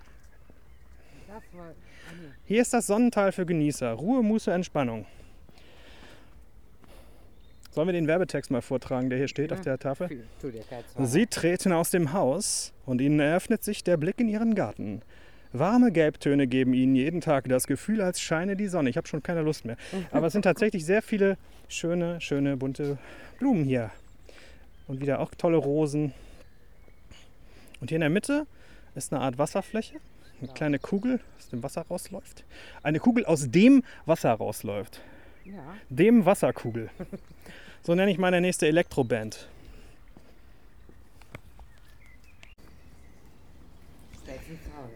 Das war, Hier ist das Sonnental für Genießer. Ruhe, Muße, Entspannung. Sollen wir den Werbetext mal vortragen, der hier steht auf der Tafel? Sie treten aus dem Haus und ihnen eröffnet sich der Blick in ihren Garten. Warme Gelbtöne geben ihnen jeden Tag das Gefühl, als scheine die Sonne. Ich habe schon keine Lust mehr. Aber es sind tatsächlich sehr viele schöne, schöne, bunte Blumen hier. Und wieder auch tolle Rosen. Und hier in der Mitte ist eine Art Wasserfläche. Eine kleine Kugel, aus dem Wasser rausläuft. Eine Kugel, aus dem Wasser rausläuft. Ja. Dem Wasserkugel. So nenne ich meine nächste Elektroband.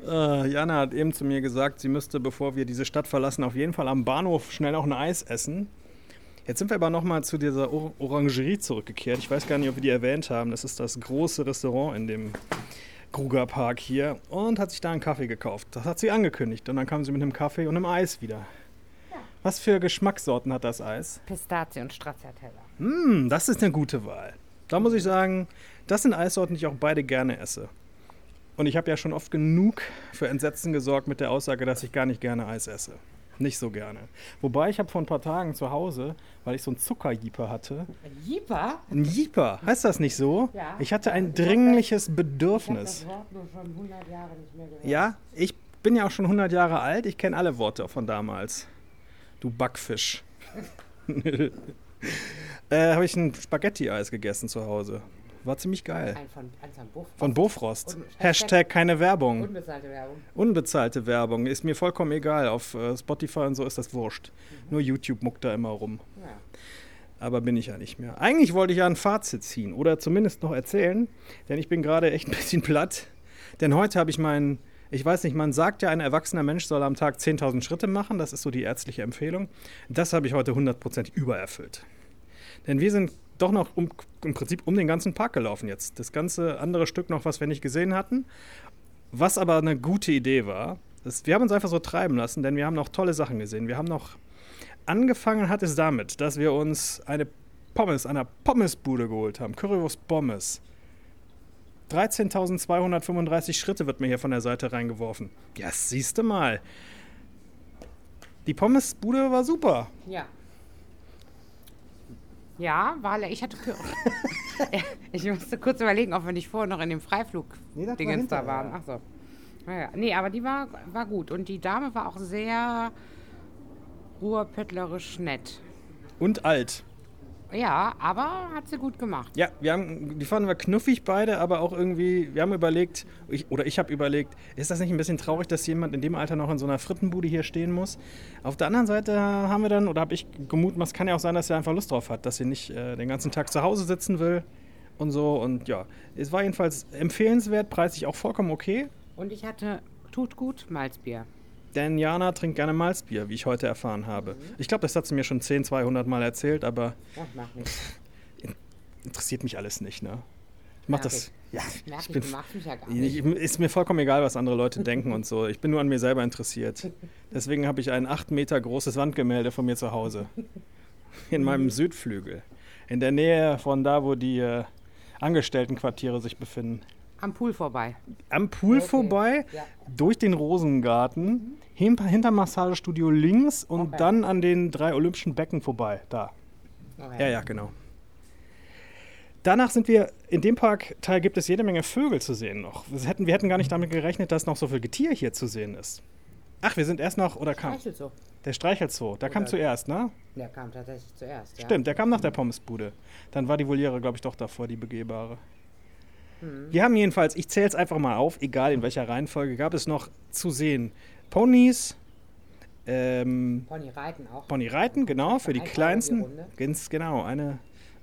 Äh, Jana hat eben zu mir gesagt, sie müsste, bevor wir diese Stadt verlassen, auf jeden Fall am Bahnhof schnell noch ein Eis essen. Jetzt sind wir aber nochmal zu dieser Or Orangerie zurückgekehrt. Ich weiß gar nicht, ob wir die erwähnt haben. Das ist das große Restaurant in dem Kruger Park hier und hat sich da einen Kaffee gekauft. Das hat sie angekündigt. Und dann kam sie mit einem Kaffee und einem Eis wieder. Was für Geschmackssorten hat das Eis? Pistazie und Stracciatella. Hm, das ist eine gute Wahl. Da muss ich sagen, das sind Eissorten, die ich auch beide gerne esse. Und ich habe ja schon oft genug für Entsetzen gesorgt mit der Aussage, dass ich gar nicht gerne Eis esse. Nicht so gerne. Wobei ich habe vor ein paar Tagen zu Hause, weil ich so einen Zuckerjeeper hatte. Ein Jeeper? Ein Jeeper, heißt das nicht so? Ja. Ich hatte ein Ich dringliches Ich Bedürfnis. das Wort nur schon 100 Jahre nicht mehr gehört. Ja, ich bin ja auch schon 100 Jahre alt. Ich kenne alle Worte von damals. Du Backfisch. äh, habe ich ein Spaghetti-Eis gegessen zu Hause. War ziemlich geil. Ein von, eins von Buff. Von Bofrost. Und- Hashtag keine Werbung. Unbezahlte Werbung. Unbezahlte Werbung. Ist mir vollkommen egal. Auf äh, Spotify und so ist das wurscht. Nur YouTube muckt da immer rum. Ja. Aber bin ich ja nicht mehr. Eigentlich wollte ich ja ein Fazit ziehen oder zumindest noch erzählen, denn ich bin gerade echt ein bisschen platt. Denn heute habe ich meinen, ich weiß nicht, man sagt ja, ein erwachsener Mensch soll am Tag 10.000 Schritte machen. Das ist so die ärztliche Empfehlung. Das habe ich heute hundertprozentig übererfüllt. Denn wir sind doch noch um, im Prinzip um den ganzen Park gelaufen jetzt. Das ganze andere Stück noch, was wir nicht gesehen hatten. Was aber eine gute Idee war, ist, wir haben uns einfach so treiben lassen, denn wir haben noch tolle Sachen gesehen. Wir haben noch angefangen hat es damit, dass wir uns eine Pommes der Pommesbude geholt haben. Currywurst Pommes. 13.235 Schritte wird mir hier von der Seite reingeworfen. Ja, siehst du mal. Die Pommesbude war super. Ja. Ja, weil ich hatte. Kür- ich musste kurz überlegen, ob wir nicht vorher noch in dem Freiflug Nee, da waren. Ach so. Naja. Nee, aber die war, war gut. Und die Dame war auch sehr ruhrpöttlerisch nett. Und alt. Ja, aber hat sie gut gemacht. Ja, wir haben, die fanden wir knuffig beide, aber auch irgendwie, wir haben überlegt, ich, oder ich habe überlegt, ist das nicht ein bisschen traurig, dass jemand in dem Alter noch in so einer Frittenbude hier stehen muss? Auf der anderen Seite haben wir dann, oder habe ich gemutmaßt, es kann ja auch sein, dass sie einfach Lust drauf hat, dass sie nicht äh, den ganzen Tag zu Hause sitzen will und so. Und ja, es war jedenfalls empfehlenswert, preislich auch vollkommen okay. Und ich hatte tut gut Malzbier. Denn Jana trinkt gerne Malzbier, wie ich heute erfahren habe. Ich glaube, das hat sie mir schon 10, 200 Mal erzählt, aber macht nichts. interessiert mich alles nicht, ne? Ich mach Ja, das. Ja, Merke ich ich, bin mich ja gar Ich, nicht. ist mir vollkommen egal, was andere Leute denken und so. Ich bin nur an mir selber interessiert. Deswegen habe ich ein acht Meter großes Wandgemälde von mir zu Hause. In meinem Südflügel. In der Nähe von da, wo die äh, Angestelltenquartiere sich befinden. Am Pool vorbei. Am Pool Okay. vorbei, Ja. durch den Rosengarten, hinter, hinter Massagestudio links und Okay. dann an den drei Olympischen Becken vorbei. Da. Okay. Ja, ja, genau. Danach sind wir, in dem Parkteil gibt es jede Menge Vögel zu sehen noch. Wir hätten, wir hätten gar nicht damit gerechnet, dass noch so viel Getier hier zu sehen ist. Ach, wir sind erst noch, oder kam, Streichelt so. der Streichelzoo, der kam Oder- zuerst, ne? Der kam tatsächlich zuerst. Ja. Stimmt, der kam nach der Pommesbude. Dann war die Voliere, glaube ich, doch davor, die begehbare. Wir haben jedenfalls, ich zähle es einfach mal auf, egal in welcher Reihenfolge, gab es noch zu sehen Ponys, ähm, Pony reiten auch. Pony reiten, genau, für die die kleinsten. Runde. Ganz genau, eine,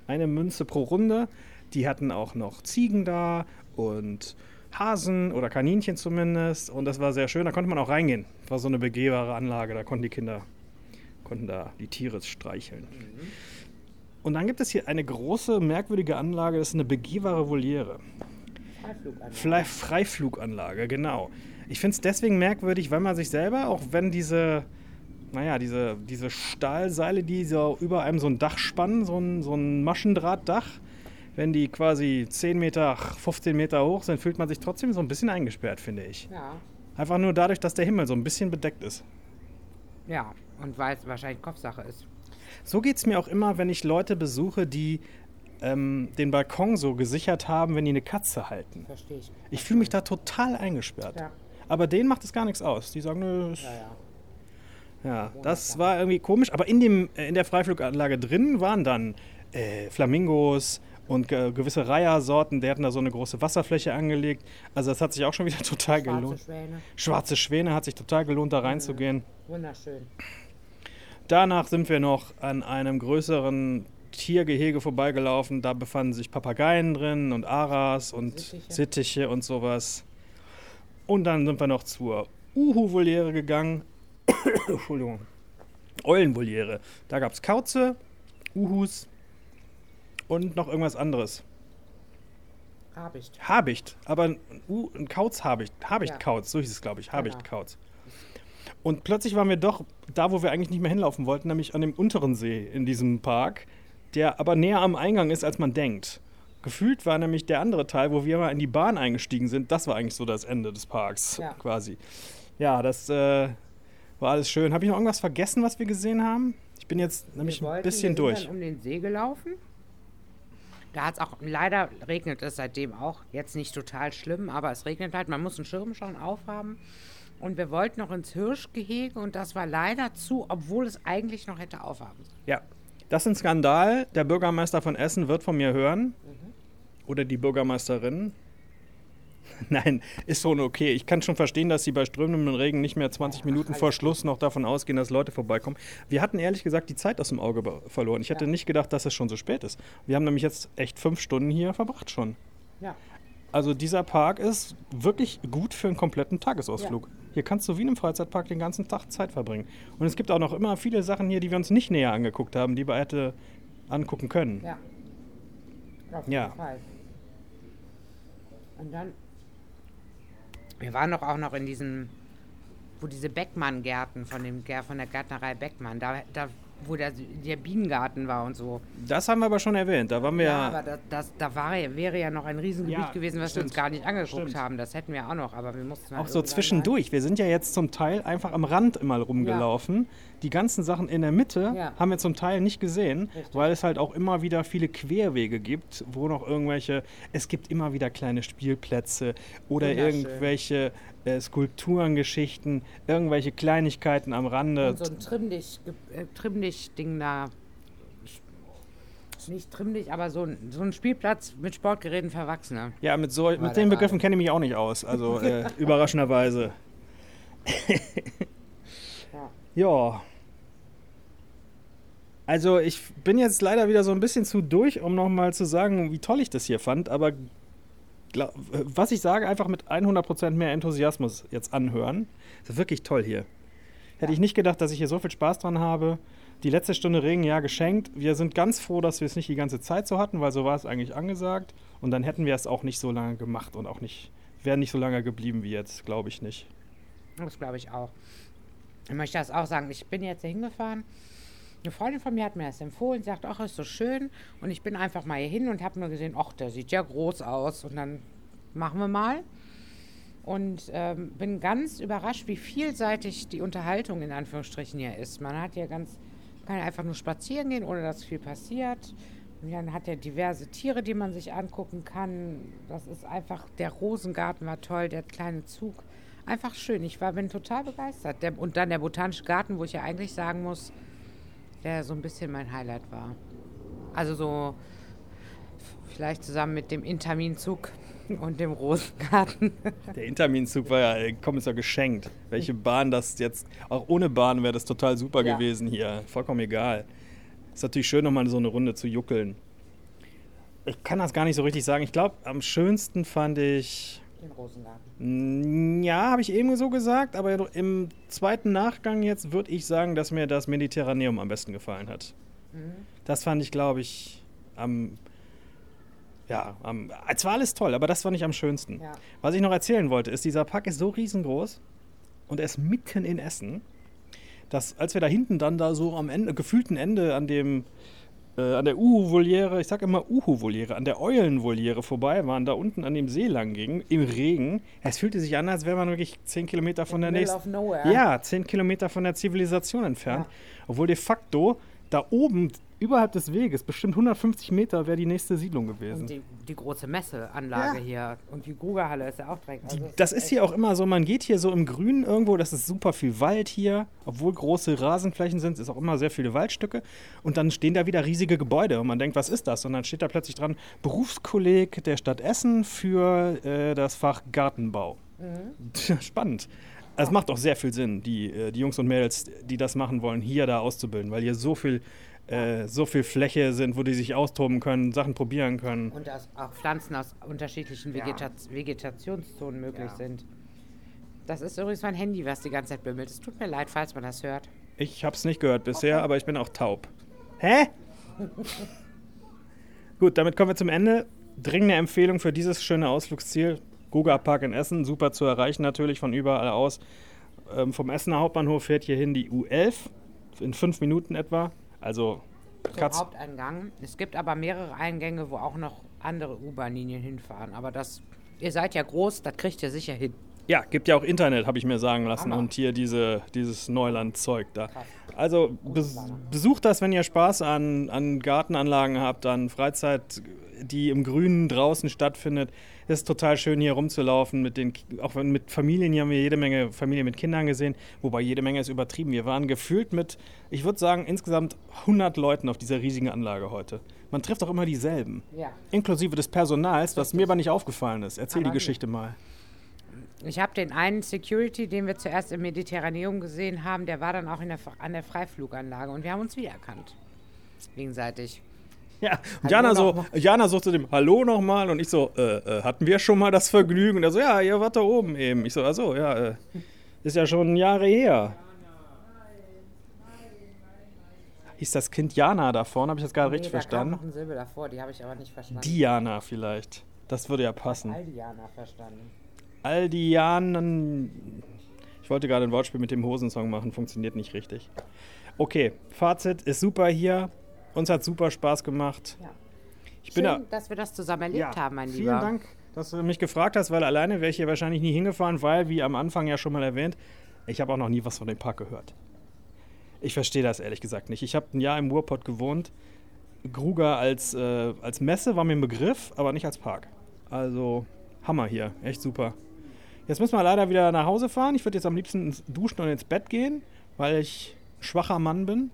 eine Münze pro Runde. Die hatten auch noch Ziegen da und Hasen oder Kaninchen zumindest. Und das war sehr schön, da konnte man auch reingehen. Das war so eine begehbare Anlage, da konnten die Kinder konnten da die Tiere streicheln. Und dann gibt es hier eine große, merkwürdige Anlage, das ist eine begehbare Voliere. Freifluganlage. Freifluganlage, genau. Ich finde es deswegen merkwürdig, weil man sich selber, auch wenn diese, naja, diese, diese Stahlseile, die so über einem so ein Dach spannen, so ein, so ein Maschendrahtdach, wenn die quasi 10 Meter, 15 Meter hoch sind, fühlt man sich trotzdem so ein bisschen eingesperrt, finde ich. Ja. Einfach nur dadurch, dass der Himmel so ein bisschen bedeckt ist. Ja, und weil es wahrscheinlich Kopfsache ist. So geht es mir auch immer, wenn ich Leute besuche, die ähm, den Balkon so gesichert haben, wenn die eine Katze halten. Verstehe ich. Ich fühle mich da total eingesperrt. Ja. Aber denen macht es gar nichts aus. Die sagen, nö, ist, Ja, ja. ja, das war irgendwie komisch. Aber in, dem, äh, in der Freifluganlage drin waren dann äh, Flamingos und ge gewisse Reihersorten. Die hatten da so eine große Wasserfläche angelegt. Also das hat sich auch schon wieder total Schwarze gelohnt. Schwäne. Schwarze Schwäne hat sich total gelohnt, da reinzugehen. Wunderschön. Danach sind wir noch an einem größeren Tiergehege vorbeigelaufen. Da befanden sich Papageien drin und Aras und Sittiche. Sittiche, und sowas. Und dann sind wir noch zur Uhu-Voliere gegangen. Entschuldigung. Eulenvoliere. Da gab es Kauze, Uhus und noch irgendwas anderes. Habicht. Habicht, aber ein, U- ein Kauz-Habicht. Habicht-Kauz, so hieß es, glaube ich. Genau. Und plötzlich waren wir doch da, wo wir eigentlich nicht mehr hinlaufen wollten, nämlich an dem unteren See in diesem Park, der aber näher am Eingang ist, als man denkt. Gefühlt war nämlich der andere Teil, wo wir mal in die Bahn eingestiegen sind, das war eigentlich so das Ende des Parks, Ja. quasi. Ja, das äh, war alles schön. Habe ich noch irgendwas vergessen, was wir gesehen haben? Ich bin jetzt nämlich Wir ein wollten- bisschen wir sind durch. Dann um den See gelaufen. Da hat es auch, leider regnet es seitdem auch. Jetzt nicht total schlimm, aber es regnet halt. Man muss einen Schirm schon aufhaben. Und wir wollten noch ins Hirschgehege und das war leider zu, obwohl es eigentlich noch hätte aufhaben sollen. Ja, das ist ein Skandal. Der Bürgermeister von Essen wird von mir hören. Oder die Bürgermeisterin. Nein, ist schon okay. Ich kann schon verstehen, dass sie bei strömendem Regen nicht mehr 20 Minuten vor Schluss noch davon ausgehen, dass Leute vorbeikommen. Wir hatten ehrlich gesagt die Zeit aus dem Auge verloren. Ich hätte Ja. nicht gedacht, dass es schon so spät ist. Wir haben nämlich jetzt echt fünf Stunden hier verbracht schon. Ja. Also dieser Park ist wirklich gut für einen kompletten Tagesausflug. Hier kannst du wie in einem Freizeitpark den ganzen Tag Zeit verbringen. Und es gibt auch noch immer viele Sachen hier, die wir uns nicht näher angeguckt haben, die wir hätte angucken können. Ja. Auf Ja. jeden Fall. Und dann. Wir waren doch auch noch in diesem, wo diese Beckmann-Gärten von, dem, von der Gärtnerei Beckmann, da, da wo der, der Bienengarten war und so. Das haben wir aber schon erwähnt. Da waren wir Ja, ja. aber das, das, da war, ja- wäre ja noch ein Riesengebiet Ja, gewesen, was wir uns stimmt. gar nicht angeguckt Stimmt. haben. Das hätten wir auch noch, aber wir mussten halt auch so zwischendurch. Wir sind ja jetzt zum Teil einfach am Rand immer rumgelaufen. Die ganzen Sachen in der Mitte Ja. haben wir zum Teil nicht gesehen, Richtig. weil es halt auch immer wieder viele Querwege gibt, wo noch irgendwelche, es gibt immer wieder kleine Spielplätze oder irgendwelche äh, Skulpturengeschichten, irgendwelche Kleinigkeiten am Rande. Und so ein Trimmdich, äh, Trimmdich-Ding da. Nicht Trimmdich, aber so ein, so ein Spielplatz mit Sportgeräten für Erwachsene. Ja, mit, so, mit den Begriffen kenne ich mich auch nicht aus. Also äh, überraschenderweise. Ja. Ja. Also ich bin jetzt leider wieder so ein bisschen zu durch, um nochmal zu sagen, wie toll ich das hier fand. Aber was ich sage, einfach mit 100% mehr Enthusiasmus jetzt anhören. Das ist wirklich toll hier. Hätte ich nicht gedacht, dass ich hier so viel Spaß dran habe. Die letzte Stunde Regen, ja, geschenkt. Wir sind ganz froh, dass wir es nicht die ganze Zeit so hatten, weil so war es eigentlich angesagt. Und dann hätten wir es auch nicht so lange gemacht und auch nicht, wären nicht so lange geblieben wie jetzt, glaube ich nicht. Das glaube ich auch. Ich möchte das auch sagen. Ich bin jetzt hier hingefahren. Eine Freundin von mir hat mir das empfohlen, sagt, ach, ist so schön. Und ich bin einfach mal hier hin und habe nur gesehen, ach, der sieht ja groß aus. Und dann machen wir mal. Und ähm, bin ganz überrascht, wie vielseitig die Unterhaltung in Anführungsstrichen hier ist. Man hat hier ganz, kann ja einfach nur spazieren gehen, ohne dass viel passiert. Und dann hat er diverse Tiere, die man sich angucken kann. Das ist einfach, der Rosengarten war toll, der kleine Zug. Einfach schön. Ich war, bin total begeistert. Der, und dann der Botanische Garten, wo ich ja eigentlich sagen muss, der so ein bisschen mein Highlight war. Also so vielleicht zusammen mit dem Interminzug und dem Rosengarten. Der Interminzug war ja, äh, komm, ist ja geschenkt. Welche Bahn das jetzt, auch ohne Bahn wäre das total super Ja. gewesen hier. Vollkommen egal. Ist natürlich schön, nochmal so eine Runde zu juckeln. Ich kann das gar nicht so richtig sagen. Ich glaube, am schönsten fand ich. Den Rosengarten. Mm, Ja, habe ich eben so gesagt, aber im zweiten Nachgang jetzt würde ich sagen, dass mir das Mediterraneum am besten gefallen hat. Das fand ich, glaube ich, am. Ja, am, es war alles toll, aber das fand ich am schönsten. Ja. Was ich noch erzählen wollte, ist, dieser Park ist so riesengroß und er ist mitten in Essen, dass als wir da hinten dann da so am Ende, gefühlten Ende an dem äh, an der Uhu-Voliere, ich sag immer Uhu-Voliere, an der Eulen-Voliere vorbei waren, da unten an dem See lang gingen, im Regen. Es fühlte sich an, als wäre man wirklich zehn Kilometer von der Middle nächsten. Ja, zehn Kilometer von der Zivilisation entfernt. Obwohl de facto da oben, überhalb des Weges, bestimmt 150 Meter wäre die nächste Siedlung gewesen. Und die, die große Messeanlage Ja. hier. Und die Grugerhalle ist ja auch direkt. Also es Das ist hier auch immer so, man geht hier so im Grünen irgendwo, das ist super viel Wald hier, obwohl große Rasenflächen sind, ist auch immer sehr viele Waldstücke und dann stehen da wieder riesige Gebäude und man denkt, was ist das? Und dann steht da plötzlich dran, Berufskolleg der Stadt Essen für äh, das Fach Gartenbau. Spannend. Es macht auch sehr viel Sinn, die, äh, die Jungs und Mädels, die das machen wollen, hier da auszubilden, weil hier so viel, äh, so viel Fläche sind, wo die sich austoben können, Sachen probieren können. Und dass auch Pflanzen aus unterschiedlichen Vegeta Vegetationszonen möglich Ja. sind. Das ist übrigens mein Handy, was die ganze Zeit bimmelt. Es tut mir leid, falls man das hört. Ich habe es nicht gehört bisher, aber ich bin auch taub. Hä? Gut, damit kommen wir zum Ende. Dringende Empfehlung für dieses schöne Ausflugsziel. Guga Park in Essen, super zu erreichen natürlich von überall aus. Ähm, vom Essener Hauptbahnhof fährt hierhin die U11 in fünf Minuten etwa. Also Zum Katz, Haupteingang. Es gibt aber mehrere Eingänge, wo auch noch andere U-Bahn-Linien hinfahren. Aber das, ihr seid ja groß, das kriegt ihr sicher hin. Ja, gibt ja auch Internet, habe ich mir sagen lassen. Hammer. Und hier diese, dieses Neuland-Zeug da. Krass. Also bes besucht das, wenn ihr Spaß an, an Gartenanlagen habt, an Freizeit, die im Grünen draußen stattfindet. Es ist total schön, hier rumzulaufen. Mit den, auch mit Familien, hier haben wir jede Menge Familien mit Kindern gesehen. Wobei jede Menge ist übertrieben. Wir waren gefühlt mit, ich würde sagen, insgesamt 100 Leuten auf dieser riesigen Anlage heute. Man trifft auch immer dieselben. Ja. Inklusive des Personals, was mir aber nicht aufgefallen ist. Erzähl Aber die. Geschichte mal. Ich habe den einen Security, den wir zuerst im Mediterraneum gesehen haben, der war dann auch der, an der Freifluganlage und wir haben uns wiedererkannt. Gegenseitig. Ja, und Jana, so, Jana so zu dem Hallo nochmal und ich so, äh, äh, hatten wir schon mal das Vergnügen? Und er so, ja, ihr wart da oben eben. Ich so, achso, ja, äh, ist ja schon Jahre her. Hieß das Kind Jana da vorne? Habe ich das gerade richtig Nee, da kam verstanden? noch ein Silbe davor, die habe ich aber nicht verstanden. Diana vielleicht. Das würde ja passen. Aldiana verstanden. Aldianen. Ich wollte gerade ein Wortspiel mit dem Hosensong machen, funktioniert nicht richtig. Okay, Fazit ist super hier. Uns hat super Spaß gemacht. Ja. Ich Schön, bin da, dass wir das zusammen erlebt haben, mein vielen Lieber. Dank, dass du mich gefragt hast, weil alleine wäre ich hier wahrscheinlich nie hingefahren, weil, wie am Anfang ja schon mal erwähnt, ich habe auch noch nie was von dem Park gehört. Ich verstehe das ehrlich gesagt nicht. Ich habe ein Jahr im Ruhrpott gewohnt. Gruger als, äh, als Messe war mir ein Begriff, aber nicht als Park. Also Hammer hier, echt super. Jetzt müssen wir leider wieder nach Hause fahren. Ich würde jetzt am liebsten ins duschen und ins Bett gehen, weil ich ein schwacher Mann bin.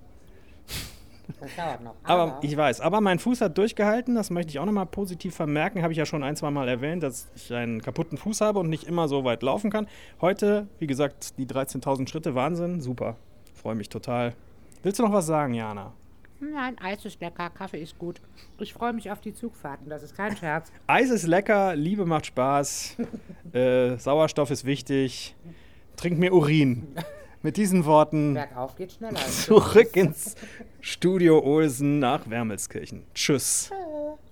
Das dauert noch. Aber ich weiß, aber mein Fuß hat durchgehalten, das möchte ich auch nochmal positiv vermerken. Habe ich ja schon ein, zwei Mal erwähnt, dass ich einen kaputten Fuß habe und nicht immer so weit laufen kann. Heute, wie gesagt, die 13.000 Schritte, Wahnsinn, super. Freue mich total. Willst du noch was sagen, Jana? Nein, Eis ist lecker, Kaffee ist gut. Ich freue mich auf die Zugfahrten, das ist kein Scherz. Eis ist lecker, Liebe macht Spaß, äh, Sauerstoff ist wichtig. Trink mir Urin. Mit diesen Worten zurück ins Studio Olsen nach Wermelskirchen. Tschüss. Tschüss.